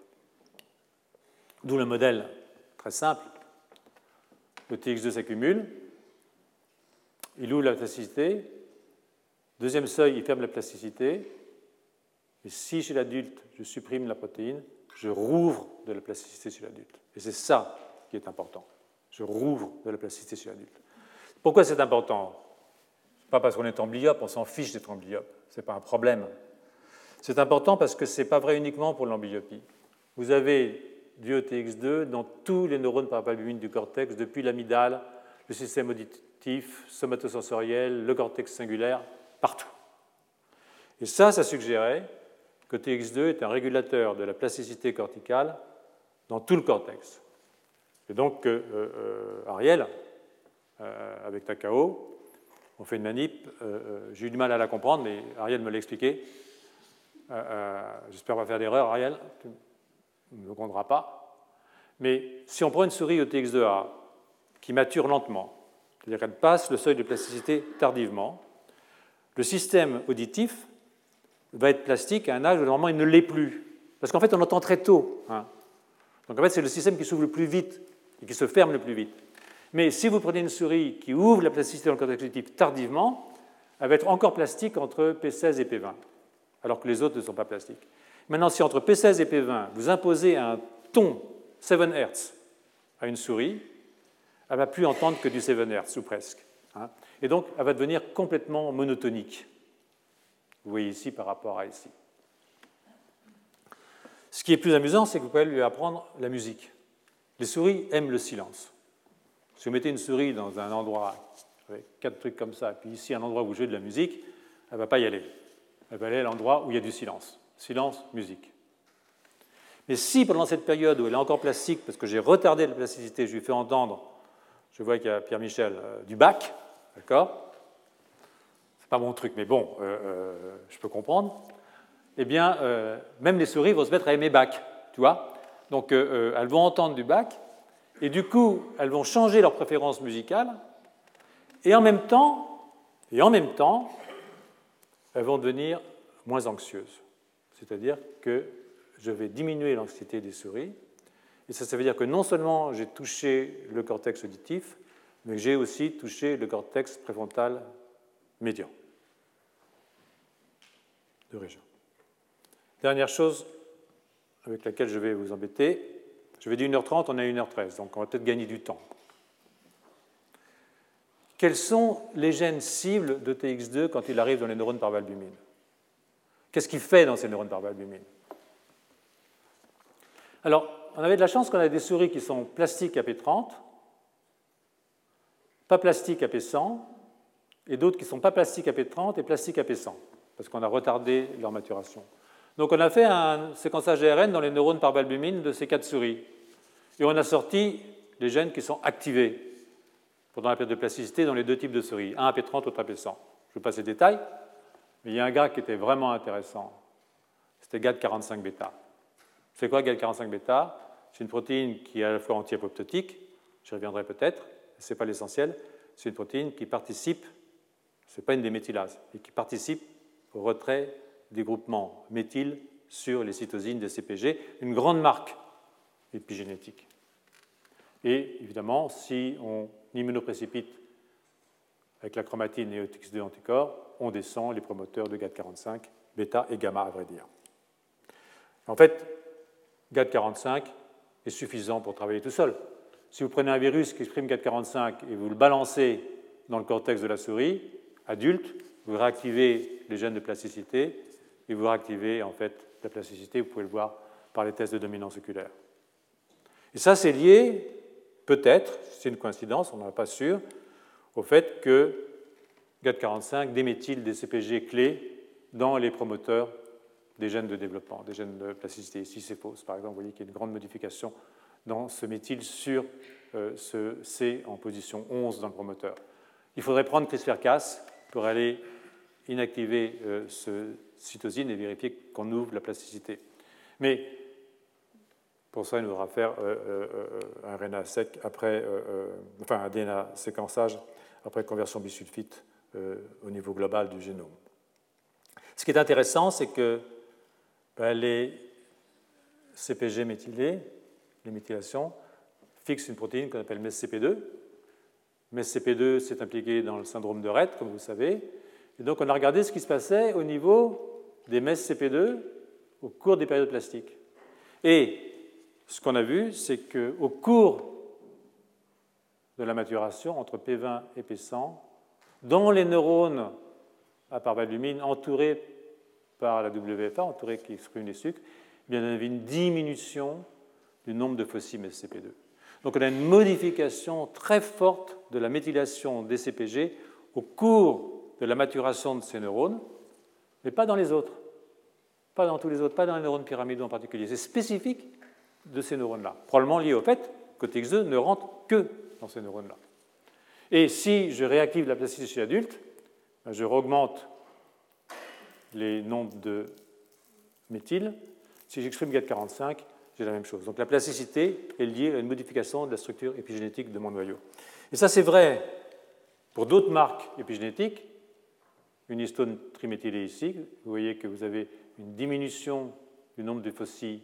D'où le modèle très simple. Le TX2 s'accumule. Il ouvre la plasticité. Deuxième seuil, il ferme la plasticité. Et si chez l'adulte, je supprime la protéine, je rouvre de la plasticité chez l'adulte. Et c'est ça qui est important. Je rouvre de la plasticité chez l'adulte. Pourquoi c'est important? Pas parce qu'on est amblyope, on s'en fiche d'être amblyope. Ce n'est pas un problème. C'est important parce que ce n'est pas vrai uniquement pour l'amblyopie. Vous avez du ETX2 dans tous les neurones parapalbumines du cortex, depuis l'amygdale, le système auditif, somatosensoriel, le cortex singulaire, partout. Et ça, ça suggérait que TX2 est un régulateur de la plasticité corticale dans tout le cortex. Et donc, euh, euh, Ariel, euh, avec Takao, on fait une manip. J'ai eu du mal à la comprendre, mais Ariel me l'a expliqué. J'espère pas faire d'erreur, Ariel. Tu ne me comprendras pas. Mais si on prend une souris OTX2A qui mature lentement, c'est-à-dire qu'elle passe le seuil de plasticité tardivement, le système auditif va être plastique à un âge où normalement il ne l'est plus. Parce qu'en fait, on entend très tôt. Hein. Donc en fait, c'est le système qui s'ouvre le plus vite et qui se ferme le plus vite. Mais si vous prenez une souris qui ouvre la plasticité dans le cortex auditif tardivement, elle va être encore plastique entre P16 et P20, alors que les autres ne sont pas plastiques. Maintenant, si entre P16 et P20, vous imposez un ton 7 Hz à une souris, elle ne va plus entendre que du 7 Hz, ou presque. Hein. Et donc, elle va devenir complètement monotonique. Vous voyez ici par rapport à ici. Ce qui est plus amusant, c'est que vous pouvez lui apprendre la musique. Les souris aiment le silence. Si vous mettez une souris dans un endroit avec quatre trucs comme ça, puis ici un endroit où vous jouez de la musique, elle ne va pas y aller. Elle va aller à l'endroit où il y a du silence. Silence, musique. Mais si pendant cette période où elle est encore plastique, parce que j'ai retardé la plasticité, je lui fais entendre, je vois qu'il y a Pierre-Michel, euh, du bac, D'accord? C'est pas mon truc, mais bon, euh, euh, je peux comprendre. Eh bien, même les souris vont se mettre à aimer bac, tu vois? Donc, elles vont entendre du bac, et du coup, elles vont changer leur préférence musicale, et en même temps, et en même temps, elles vont devenir moins anxieuses. C'est-à-dire que je vais diminuer l'anxiété des souris, et ça, ça veut dire que non seulement j'ai touché le cortex auditif, mais j'ai aussi touché le cortex préfrontal médian de région. Dernière chose avec laquelle je vais vous embêter, je vais dire 1h30, on est à 1h13, donc on va peut-être gagner du temps. Quels sont les gènes cibles de TX2 quand il arrive dans les neurones par valbumine? Qu'est-ce qu'il fait dans ces neurones par valbumine? Alors, on avait de la chance qu'on a des souris qui sont plastiques à P30, pas plastique à P100, et d'autres qui ne sont pas plastiques à P30 et plastiques à P100, parce qu'on a retardé leur maturation. Donc on a fait un séquençage ARN dans les neurones par valbumine de ces quatre souris, et on a sorti les gènes qui sont activés pendant la période de plasticité dans les deux types de souris, un à P30, l'autre à P100. Je ne vais pas ces détails, mais il y a un gars qui était vraiment intéressant, c'était GAD45 bêta. C'est quoi GAD45 bêta? C'est une protéine qui est à la fois anti-apoptotique, j'y reviendrai peut-être, ce n'est pas l'essentiel, c'est une protéine qui participe, ce n'est pas une déméthylase, mais qui participe au retrait des groupements méthyl sur les cytosines des CPG, une grande marque épigénétique. Et évidemment, si on immunoprécipite avec la chromatine et OTX2 anticorps, on descend les promoteurs de GAD45, bêta et gamma à vrai dire. En fait, GAD45 est suffisant pour travailler tout seul. Si vous prenez un virus qui exprime 445 et vous le balancez dans le cortex de la souris, adulte, vous réactivez les gènes de plasticité et vous réactivez en fait la plasticité, vous pouvez le voir par les tests de dominance oculaire. Et ça, c'est lié, peut-être, c'est une coïncidence, on n'en est pas sûr, au fait que GAD45 déméthyle des CPG clés dans les promoteurs des gènes de développement, des gènes de plasticité. Ici, c'est faux. Par exemple, vous voyez qu'il y a une grande modification dans ce méthyle sur euh, ce C en position 11 dans le promoteur. Il faudrait prendre CRISPR-Cas pour aller inactiver ce cytosine et vérifier qu'on ouvre la plasticité. Mais pour ça, il nous faudra faire un RNA sec après, enfin un DNA séquençage après conversion bisulfite au niveau global du génome. Ce qui est intéressant, c'est que ben, les CPG méthylés, les méthylations, fixent une protéine qu'on appelle MESCP2. MESCP2 s'est impliqué dans le syndrome de Rett, comme vous savez. Et donc, on a regardé ce qui se passait au niveau des MESCP2 au cours des périodes plastiques. Et ce qu'on a vu, c'est qu'au cours de la maturation, entre P20 et P100, dans les neurones à parvalumine entourés par la WFA, entourés qui expriment les sucres, eh bien, on avait une diminution du nombre de fossiles SCP2. Donc on a une modification très forte de la méthylation des CPG au cours de la maturation de ces neurones, mais pas dans les autres. Pas dans tous les autres, pas dans les neurones pyramidaux en particulier. C'est spécifique de ces neurones-là, probablement lié au fait que TX2 ne rentre que dans ces neurones-là. Et si je réactive la plasticité chez l'adulte, ben, je augmente les nombres de méthyle. Si j'exprime GAT45, j'ai la même chose. Donc la plasticité est liée à une modification de la structure épigénétique de mon noyau. Et ça, c'est vrai pour d'autres marques épigénétiques. Une histone triméthylée ici, vous voyez que vous avez une diminution du nombre de fossiles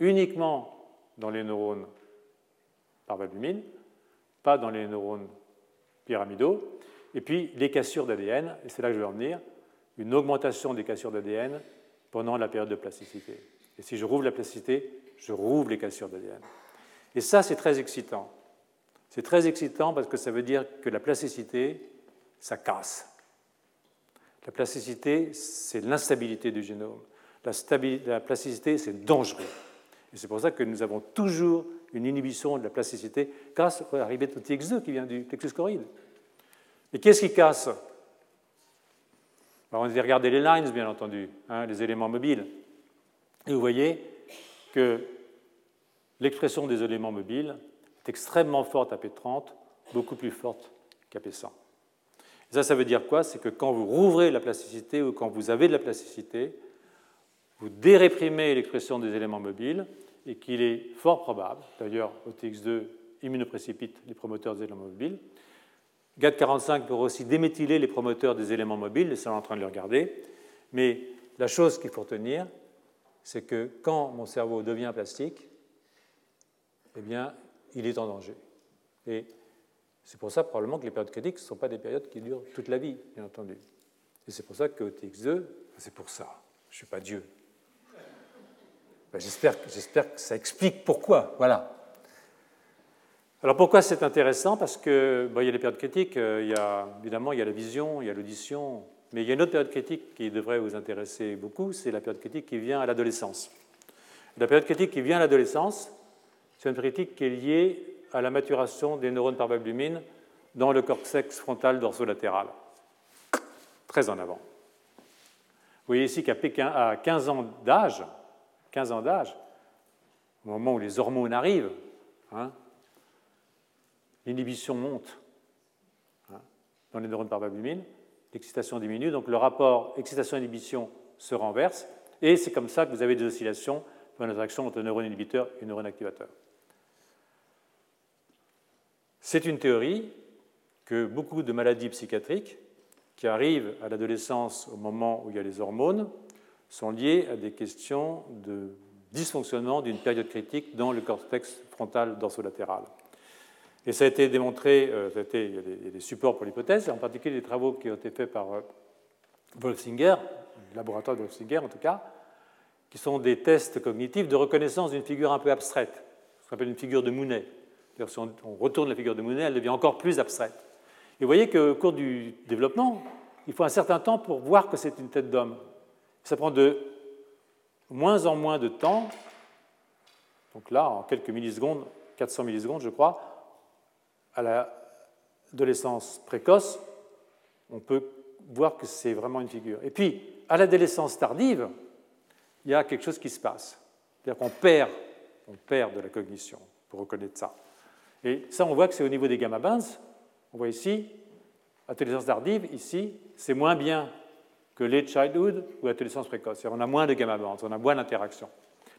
uniquement dans les neurones par valbumine, pas dans les neurones pyramidaux. Et puis les cassures d'ADN, et c'est là que je vais en venir, une augmentation des cassures d'ADN pendant la période de plasticité. Et si je rouvre la plasticité, je rouvre les cassures d'ADN. Et ça, c'est très excitant. C'est très excitant parce que ça veut dire que la plasticité, ça casse. La plasticité, c'est l'instabilité du génome. La, la plasticité, c'est dangereux. Et c'est pour ça que nous avons toujours une inhibition de la plasticité grâce à l'arrivée de TX2 qui vient du plexus choroïde. Et qu'est-ce qui casse? On va regarder les lines, bien entendu, hein, les éléments mobiles. Et vous voyez que l'expression des éléments mobiles est extrêmement forte à P30, beaucoup plus forte qu'à P100. Ça, ça veut dire quoi? C'est que quand vous rouvrez la plasticité ou quand vous avez de la plasticité, vous déréprimez l'expression des éléments mobiles et qu'il est fort probable, d'ailleurs OTX2 immunoprécipite les promoteurs des éléments mobiles, GAT45 peut aussi déméthyler les promoteurs des éléments mobiles, et ça on est en train de le regarder. Mais la chose qu'il faut retenir, c'est que quand mon cerveau devient plastique, eh bien, il est en danger. Et c'est pour ça probablement que les périodes critiques ne sont pas des périodes qui durent toute la vie, bien entendu. Et c'est pour ça que OTX2, c'est pour ça. Je ne suis pas Dieu. Ben, j'espère, j'espère que ça explique pourquoi. Voilà. Alors pourquoi c'est intéressant? Parce que il y a les périodes critiques, euh, il y a, évidemment il y a la vision, il y a l'audition, mais il y a une autre période critique qui devrait vous intéresser beaucoup, c'est la période critique qui vient à l'adolescence. La période critique qui vient à l'adolescence, c'est une période critique qui est liée à la maturation des neurones par valbumine dans le cortex frontal dorsolatéral, très en avant. Vous voyez ici qu'à 15 ans d'âge, 15 ans d'âge, au moment où les hormones arrivent, hein, l'inhibition monte hein, dans les neurones par valbumine, l'excitation diminue, donc le rapport excitation-inhibition se renverse, et c'est comme ça que vous avez des oscillations dans l'interaction entre neurone inhibiteur et neurone activateur. C'est une théorie que beaucoup de maladies psychiatriques qui arrivent à l'adolescence au moment où il y a les hormones sont liées à des questions de dysfonctionnement d'une période critique dans le cortex frontal dorsolatéral. Et ça a été démontré, euh, il, y a des, supports pour l'hypothèse, en particulier des travaux qui ont été faits par euh, Wolfsinger, le laboratoire de Wolfsinger en tout cas, qui sont des tests cognitifs de reconnaissance d'une figure un peu abstraite, ce qu'on appelle une figure de Mounet. Si on, retourne la figure de Mounet, elle devient encore plus abstraite. Et vous voyez qu'au cours du développement, il faut un certain temps pour voir que c'est une tête d'homme. Ça prend de moins en moins de temps. Donc là, en quelques millisecondes, 400 millisecondes, je crois, à l'adolescence précoce, on peut voir que c'est vraiment une figure. Et puis, à l'adolescence tardive, il y a quelque chose qui se passe. C'est-à-dire qu'on perd, on perd de la cognition pour reconnaître ça. Et ça, on voit que c'est au niveau des gamma bands. On voit ici, adolescence tardive, ici, c'est moins bien que late childhood ou adolescence précoce. On a moins de gamma bands, on a moins d'interactions.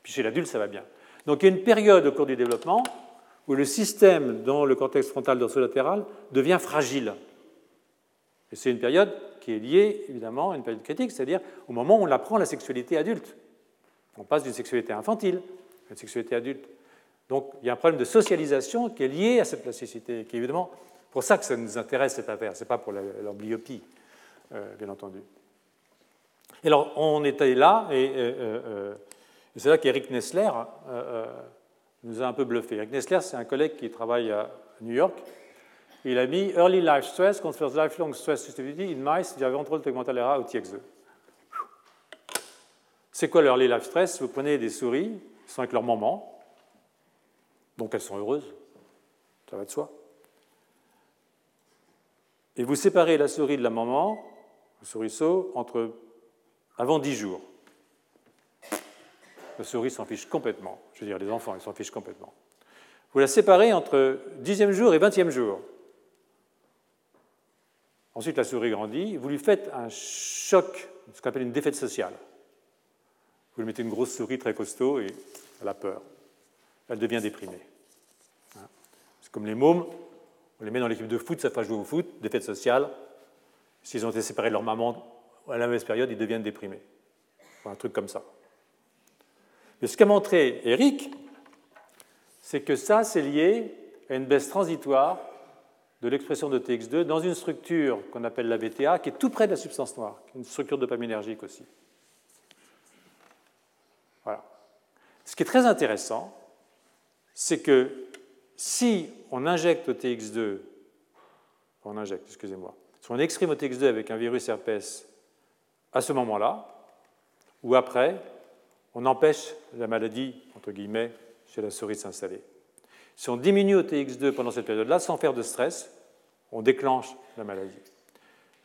Puis chez l'adulte, ça va bien. Donc il y a une période au cours du développement où le système dans le cortex frontal dorsolatéral devient fragile. Et c'est une période qui est liée évidemment à une période critique, c'est-à-dire au moment où on apprend la sexualité adulte. On passe d'une sexualité infantile à une sexualité adulte. Donc il y a un problème de socialisation qui est lié à cette plasticité, qui est évidemment pour ça que ça nous intéresse cette affaire, ce n'est pas pour l'amblyopie, euh, bien entendu. Et alors on était là, et, euh, euh, c'est là qu'Eric Nessler nous a un peu bluffé. Eric Nessler, c'est un collègue qui travaille à New York. Il a mis Early Life Stress confers lifelong stress sensitivity in mice contrôle tegmental era ou TX2. C'est quoi l'early life stress? Vous prenez des souris, qui sont avec leur maman, donc elles sont heureuses, ça va de soi. Et vous séparez la souris de la maman, le souriceau, entre avant 10 jours. La souris s'en fiche complètement. Je veux dire, les enfants, ils s'en fichent complètement. Vous la séparez entre 10e jour et 20e jour. Ensuite, la souris grandit. Vous lui faites un choc, ce qu'on appelle une défaite sociale. Vous lui mettez une grosse souris très costaud et elle a peur. Elle devient déprimée. C'est comme les mômes. On les met dans l'équipe de foot, ça fait jouer au foot, défaite sociale. S'ils ont été séparés de leur maman à la même période, ils deviennent déprimés. un truc comme ça. Mais ce qu'a montré Eric, c'est que ça, c'est lié à une baisse transitoire de l'expression de TX2 dans une structure qu'on appelle la VTA, qui est tout près de la substance noire, une structure dopaminergique aussi. Voilà. Ce qui est très intéressant, c'est que si on injecte au TX2, on injecte, excusez-moi, si on exprime au TX2 avec un virus herpès à ce moment-là, ou après, on empêche la maladie, entre guillemets, chez la souris de s'installer. Si on diminue au TX2 pendant cette période-là, sans faire de stress, on déclenche la maladie.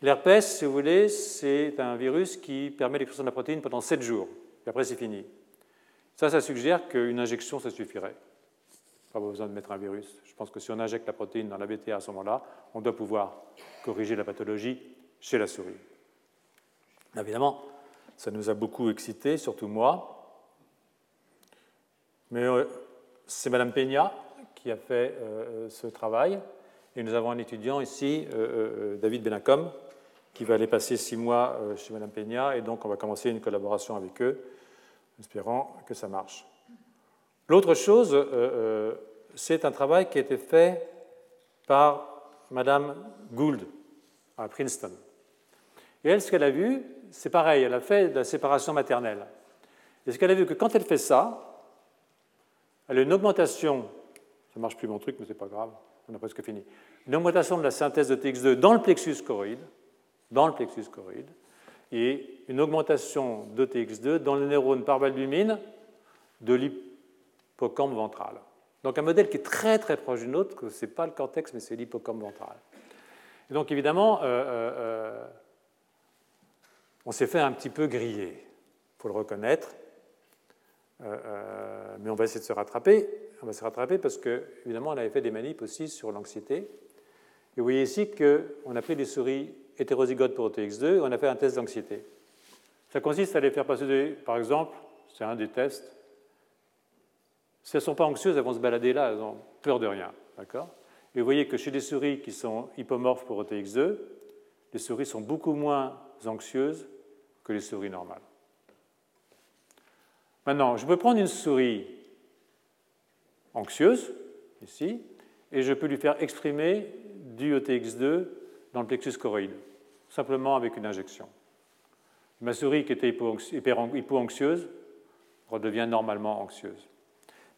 L'herpès, si vous voulez, c'est un virus qui permet l'expression de la protéine pendant 7 jours, et après c'est fini. Ça, ça suggère qu'une injection, ça suffirait. Pas besoin de mettre un virus. Je pense que si on injecte la protéine dans la BTA à ce moment-là, on doit pouvoir corriger la pathologie chez la souris. Évidemment, ça nous a beaucoup excité, surtout moi. Mais euh, c'est Madame Peña qui a fait euh, ce travail. Et nous avons un étudiant ici, euh, David Benacom, qui va aller passer six mois chez Madame Peña. Et donc, on va commencer une collaboration avec eux, espérant que ça marche. L'autre chose, c'est un travail qui a été fait par Madame Gould à Princeton. Et elle, ce qu'elle a vu, c'est pareil, elle a fait de la séparation maternelle. Et ce qu'elle a vu, que quand elle fait ça, elle a une augmentation, ça marche plus mon truc, mais ce n'est pas grave, on a presque fini, une augmentation de la synthèse de TX2 dans le plexus choroïde, dans le plexus choroïde, et une augmentation de TX2 dans le neurone par valbumine de l'hippocampe ventral. Donc un modèle qui est très très proche du nôtre, ce n'est pas le cortex, mais c'est l'hippocampe ventral. Et donc évidemment, euh, euh, euh, on s'est fait un petit peu griller, il faut le reconnaître. Mais on va essayer de se rattraper. On va se rattraper parce que, évidemment, on avait fait des manips aussi sur l'anxiété. Et vous voyez ici qu'on a pris des souris hétérozygotes pour OTX2 et on a fait un test d'anxiété. Ça consiste à les faire passer, par exemple, c'est un des tests. Si elles ne sont pas anxieuses, elles vont se balader là, elles ont peur de rien. D'accord? Et vous voyez que chez des souris qui sont hypomorphes pour OTX2, les souris sont beaucoup moins anxieuses que les souris normales. Maintenant, je peux prendre une souris anxieuse, ici, et je peux lui faire exprimer du OTX2 dans le plexus choroïde, simplement avec une injection. Ma souris qui était hypo-anxieuse redevient normalement anxieuse.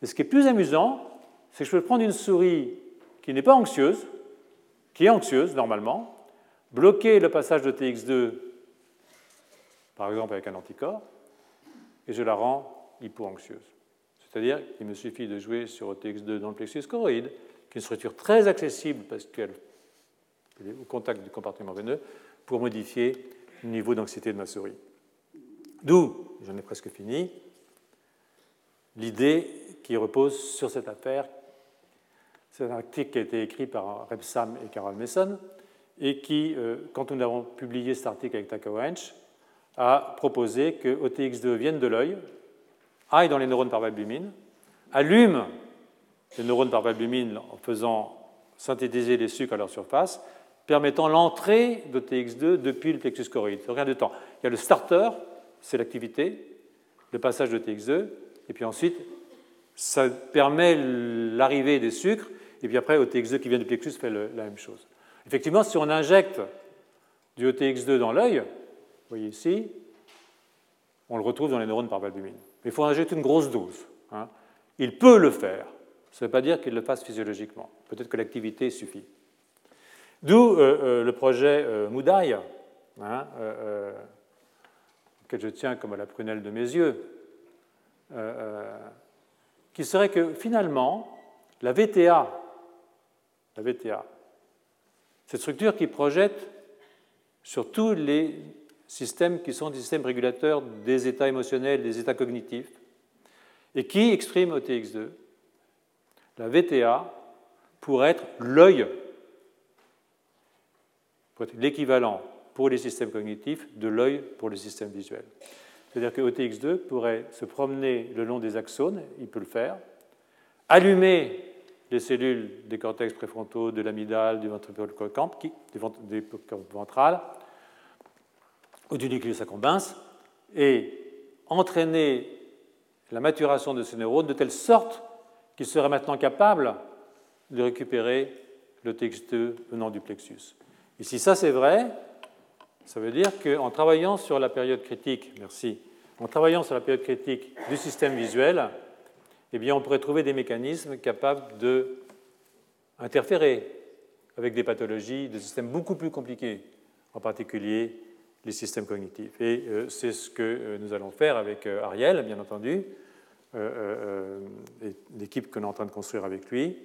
Mais ce qui est plus amusant, c'est que je peux prendre une souris qui n'est pas anxieuse, qui est anxieuse normalement, bloquer le passage de TX2, par exemple avec un anticorps, et je la rends hypo-anxieuse. C'est-à-dire qu'il me suffit de jouer sur OTX2 dans le plexus choroïde, qui est une structure très accessible parce qu'elle est au contact du compartiment veineux, pour modifier le niveau d'anxiété de ma souris. D'où, j'en ai presque fini, l'idée qui repose sur cette affaire. C'est un article qui a été écrit par Sam et Carol Mason, et qui, euh, quand nous avons publié cet article avec Taka a proposé que OTX2 vienne de l'œil, aille dans les neurones par valbumine, allume les neurones par valbumine en faisant synthétiser les sucres à leur surface, permettant l'entrée d'OTX2 depuis le plexus choroïde. Rien de temps. Il y a le starter, c'est l'activité, le passage d'OTX2, et puis ensuite, ça permet l'arrivée des sucres, et puis après, OTX2 qui vient du plexus fait la même chose. Effectivement, si on injecte du OTX2 dans l'œil, vous voyez ici, on le retrouve dans les neurones par valbumine. Mais il faut injecter une grosse dose. Hein. Il peut le faire. Ça ne veut pas dire qu'il le fasse physiologiquement. Peut-être que l'activité suffit. D'où euh, euh, le projet euh, Moudai, hein, auquel je tiens comme à la prunelle de mes yeux, qui serait que finalement, la VTA, cette structure qui projette sur tous les systèmes qui sont des systèmes régulateurs des états émotionnels, des états cognitifs, et qui exprime OTX2, la VTA pourrait être l'œil, l'équivalent pour les systèmes cognitifs de l'œil pour le système visuel. C'est-à-dire que OTX2 pourrait se promener le long des axones, il peut le faire, allumer les cellules des cortex préfrontaux, de l'amygdale, du ventricule des ventrales, ou du nucléus accumbens, et entraîner la maturation de ces neurones de telle sorte qu'ils seraient maintenant capables de récupérer le texte venant du plexus. Et si ça c'est vrai, ça veut dire qu'en travaillant sur la période critique, merci, en travaillant sur la période critique du système visuel, eh bien, on pourrait trouver des mécanismes capables d'interférer avec des pathologies de systèmes beaucoup plus compliqués, en particulier les systèmes cognitifs. Et euh, c'est ce que euh, nous allons faire avec euh, Ariel, bien entendu, et l'équipe qu'on est en train de construire avec lui,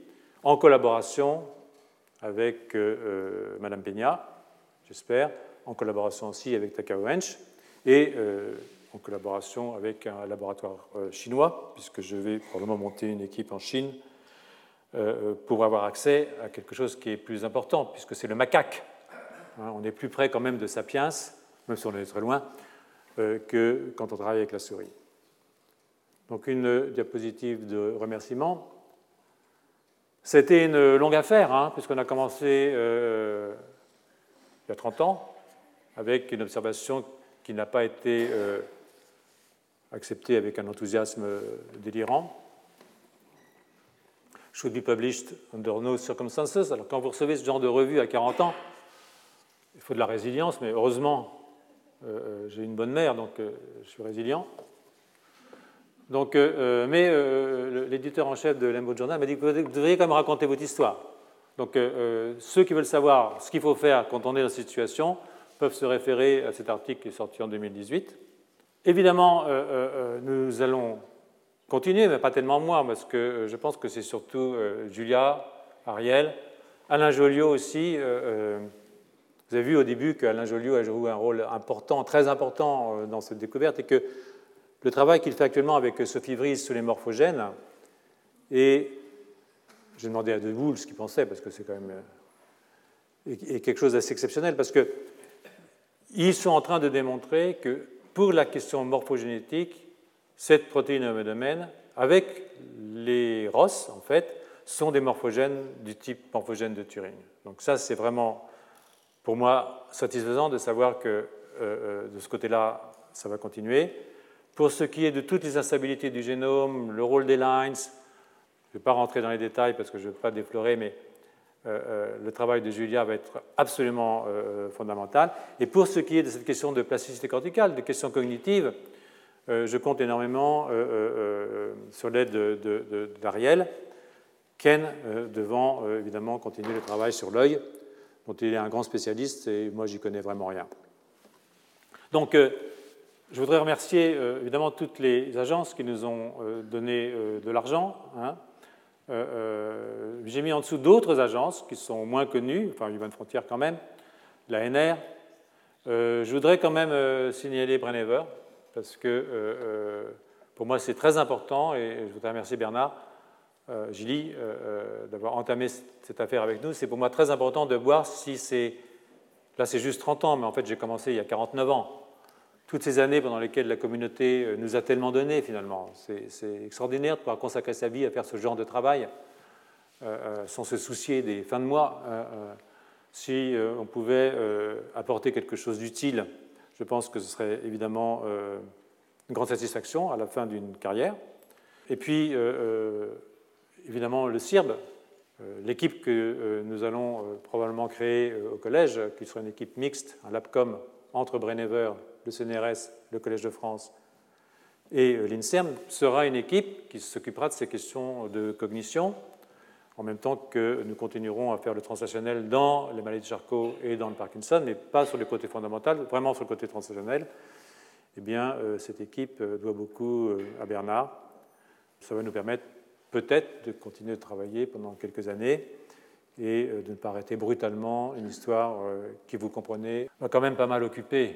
en collaboration avec Madame Peña, j'espère, en collaboration aussi avec Takao Hench, et en collaboration avec un laboratoire chinois, puisque je vais probablement monter une équipe en Chine pour avoir accès à quelque chose qui est plus important, puisque c'est le macaque. Hein, on est plus près quand même de Sapiens même si on est très loin, euh, que quand on travaille avec la souris. Donc une diapositive de remerciement. C'était une longue affaire, hein, puisqu'on a commencé euh, il y a 30 ans avec une observation qui n'a pas été euh, acceptée avec un enthousiasme délirant. Should be published under no circumstances. Alors quand vous recevez ce genre de revue à 40 ans, il faut de la résilience, mais heureusement, euh, euh, j'ai une bonne mère, donc euh, je suis résilient. Donc, mais l'éditeur en chef de l'Embo Journal m'a dit que vous devriez quand même raconter votre histoire. Donc, ceux qui veulent savoir ce qu'il faut faire quand on est dans cette situation peuvent se référer à cet article qui est sorti en 2018. Évidemment, nous allons continuer, mais pas tellement moi, parce que je pense que c'est surtout Julia, Ariel, Alain Joliot aussi. Vous avez vu au début qu'Alain Joliot a joué un rôle important, très important euh, dans cette découverte et que le travail qu'il fait actuellement avec Sophie Vries sur les morphogènes, et j'ai demandé à De ce qu'il pensait, parce que c'est quand même euh, quelque chose d'assez exceptionnel, parce qu'ils sont en train de démontrer que pour la question morphogénétique, cette protéine homogène, avec les ROS, en fait, sont des morphogènes du type morphogène de Turing. Donc ça, c'est vraiment pour moi satisfaisant de savoir que euh, euh, de ce côté-là, ça va continuer. Pour ce qui est de toutes les instabilités du génome, le rôle des lines, je ne vais pas rentrer dans les détails parce que je ne veux pas déflorer, mais le travail de Julia va être absolument fondamental. Et pour ce qui est de cette question de plasticité corticale, de questions cognitives, je compte énormément sur l'aide d'Ariel, Ken devant évidemment continuer le travail sur l'œil dont il est un grand spécialiste et moi, j'y connais vraiment rien. Donc, euh, je voudrais remercier euh, évidemment toutes les agences qui nous ont euh, donné de l'argent. Hein. J'ai mis en dessous d'autres agences qui sont moins connues, enfin Human Frontier quand même, l'ANR. je voudrais quand même signaler Brennever, parce que pour moi c'est très important et je voudrais remercier Bernard euh, Gilly, euh, euh, d'avoir entamé cette affaire avec nous. C'est pour moi très important de voir si c'est. Là, c'est juste 30 ans, mais en fait, j'ai commencé il y a 49 ans. Toutes ces années pendant lesquelles la communauté euh, nous a tellement donné finalement. C'est extraordinaire de pouvoir consacrer sa vie à faire ce genre de travail sans se soucier des fins de mois. si on pouvait apporter quelque chose d'utile, je pense que ce serait évidemment une grande satisfaction à la fin d'une carrière. Et puis, évidemment, le CIRB, euh, l'équipe que euh, nous allons euh, probablement créer au collège, qui sera une équipe mixte, un LabCom entre Brennever, le CNRS, le Collège de France et l'INSERM, sera une équipe qui s'occupera de ces questions de cognition, en même temps que nous continuerons à faire le translationnel dans les maladies de Charcot et dans le Parkinson, mais pas sur le côté fondamental, vraiment sur le côté translationnel. Eh bien, cette équipe doit beaucoup à Bernard. Ça va nous permettre peut-être de continuer de travailler pendant quelques années et euh, de ne pas arrêter brutalement une histoire euh, qui, vous comprenez, m'a quand même pas mal occupé.